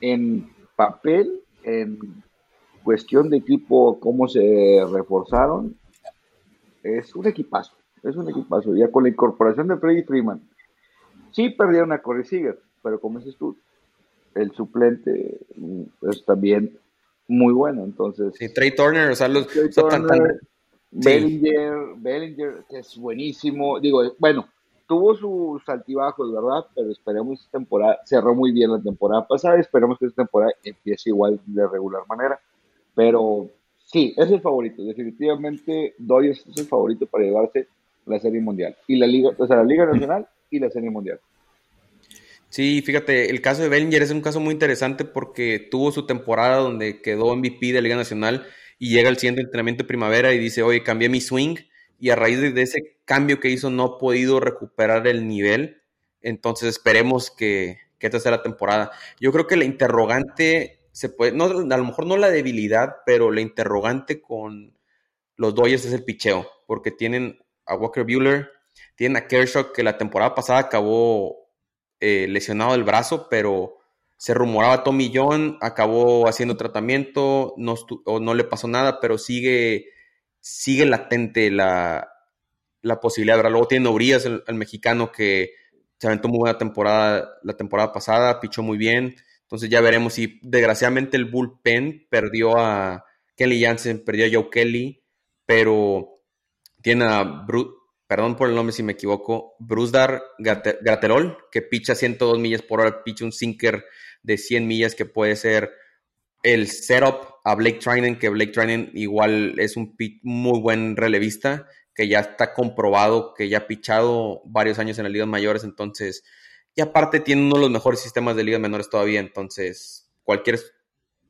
en papel, en cuestión de equipo, cómo se reforzaron. Es un equipazo, es un equipazo. Ya con la incorporación de Freddy Freeman, sí perdieron a Corey Seager, pero como dices tú, el suplente mm, es también muy bueno. Entonces, Sí, Trey Turner, o sea, los, Trey o sea, tan- tan- Turner, Bellinger, Bellinger, que es buenísimo. Digo, bueno, tuvo sus altibajos, ¿verdad? Pero esperemos esta temporada, cerró muy bien la temporada pasada, esperemos que esta temporada empiece igual de regular manera. Pero sí, es el favorito, definitivamente Dodgers es el favorito para llevarse la Serie Mundial. Y la Liga, o sea, la Liga Nacional y la Serie Mundial. Sí, fíjate, el caso de Bellinger es un caso muy interesante porque tuvo su temporada donde quedó MVP de Liga Nacional y llega al siguiente entrenamiento de primavera y dice, oye, cambié mi swing y a raíz de, ese cambio que hizo no ha podido recuperar el nivel. Entonces esperemos que, que esta sea la temporada. Yo creo que la interrogante se puede, no, a lo mejor no la debilidad, pero la interrogante con los Dodgers es el picheo, porque tienen a Walker Bueller, tienen a Kershaw que la temporada pasada acabó eh, lesionado del brazo, pero se rumoraba Tommy John, acabó haciendo tratamiento, no, no le pasó nada, pero sigue, sigue latente la, la posibilidad. Luego tiene Urias, el, mexicano, que se aventó muy buena temporada la temporada pasada, pichó muy bien. Entonces ya veremos si desgraciadamente el bullpen perdió a Kelly Jansen, perdió a Joe Kelly, pero tiene a perdón por el nombre si me equivoco, Brusdar Gate- Graterol, que picha 102 millas por hora, picha un sinker de 100 millas que puede ser el setup a Blake Trinan, que Blake Trinan igual es un muy buen relevista, que ya está comprobado, que ya ha pichado varios años en las ligas mayores, entonces, y aparte tiene uno de los mejores sistemas de ligas menores todavía, entonces cualquier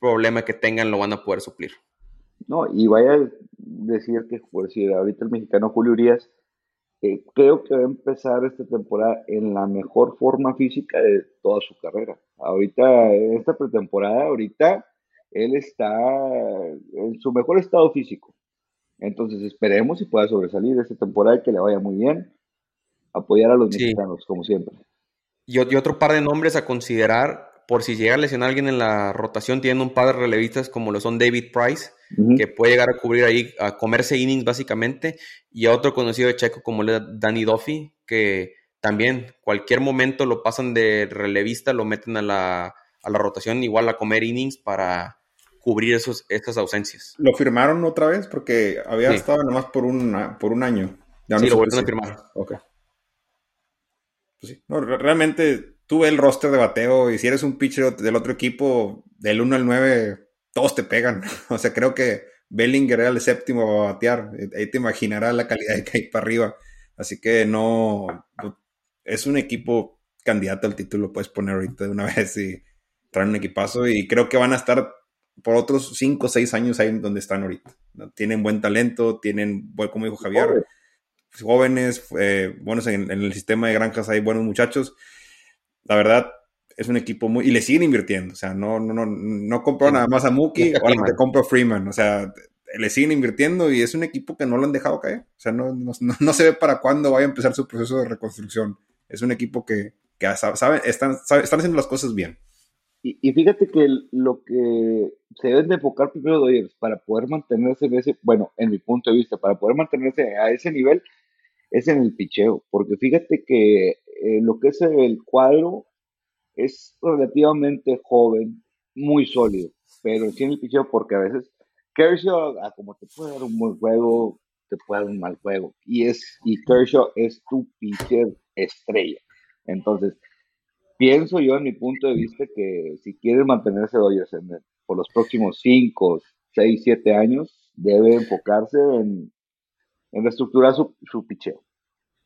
problema que tengan lo van a poder suplir. No, y vaya a decir que por si ahorita el mexicano Julio Urias, eh, creo que va a empezar esta temporada en la mejor forma física de toda su carrera. Ahorita, en esta pretemporada, ahorita él está en su mejor estado físico. Entonces esperemos si pueda sobresalir esta temporada y que le vaya muy bien. Apoyar a los Sí. mexicanos, como siempre. Y, y otro par de nombres a considerar, por si llega a lesionar alguien en la rotación, tienen un par de relevistas como lo son David Price, que puede llegar a cubrir ahí, a comerse innings básicamente, y a otro conocido de Checo como Danny Duffy, que también cualquier momento lo pasan de relevista, lo meten a la, a la rotación, igual a comer innings para cubrir esos, estas ausencias. Lo firmaron otra vez porque había Sí. estado nomás por un, por un año. Ya Sí, lo vuelven a firmar. Ok. Pues sí. No, re- realmente tú ves el roster de bateo y si eres un pitcher del otro equipo, del 1 al 9, todos te pegan. (laughs) O sea, creo que Bellinger era el séptimo a batear. Ahí te imaginarás la calidad que hay para arriba. Así que no. Es un equipo candidato al título, puedes poner ahorita de una (laughs) vez y traen un equipazo. Y creo que van a estar por otros 5 o 6 años ahí donde están ahorita. ¿no? Tienen buen talento, tienen, como dijo Javier, Joder. jóvenes, eh, buenos en, en el sistema de granjas hay buenos muchachos. La verdad, es un equipo muy... Y le siguen invirtiendo, o sea, no, no, no, no compró nada más a Mookie, (laughs) ahora te compro Freeman, o sea, le siguen invirtiendo y es un equipo que no lo han dejado caer. O sea, no, no, no se ve para cuándo vaya a empezar su proceso de reconstrucción. Es un equipo que, que sabe, están, están haciendo las cosas bien. Y, y, fíjate que lo que se deben de enfocar primero Dodgers para poder mantenerse en ese, bueno, en mi punto de vista, para poder mantenerse a ese nivel, es en el picheo. Porque fíjate que eh, lo que es el cuadro es relativamente joven, muy sólido, pero sí en el picheo porque a veces Kershaw, ah, como te puede dar un buen juego, te puede dar un mal juego. Y, es, y Kershaw es tu pitcher estrella. Entonces, pienso yo en mi punto de vista que si quiere mantenerse Dodgers por los próximos 5, 6, 7 años, debe enfocarse en, en reestructurar su, su picheo.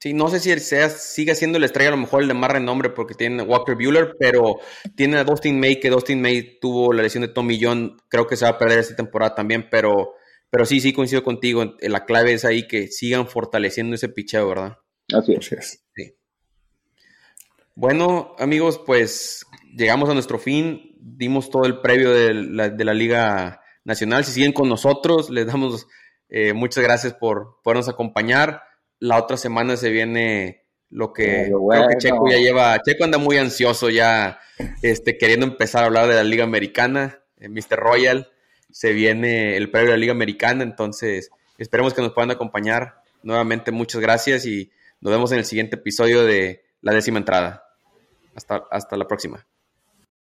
Sí, no sé si él sea, sigue siendo la estrella, a lo mejor el de más renombre porque tiene Walker Bueller, pero tiene a Dustin May, que Dustin May tuvo la lesión de Tommy John, creo que se va a perder esta temporada también, pero, pero sí, sí coincido contigo, la clave es ahí que sigan fortaleciendo ese picheo, ¿verdad? Así es. Sí. Bueno, amigos, pues llegamos a nuestro fin, dimos todo el previo de la, de la Liga Nacional, si siguen con nosotros, les damos eh, muchas gracias por podernos acompañar la otra semana se viene lo que creo que Checo ya lleva. Checo anda muy ansioso ya, este, queriendo empezar a hablar de la Liga Americana, eh, Mr. Royal. Se viene el previo de la Liga Americana, entonces esperemos que nos puedan acompañar. Nuevamente, muchas gracias y nos vemos en el siguiente episodio de La décima entrada. Hasta, hasta la próxima.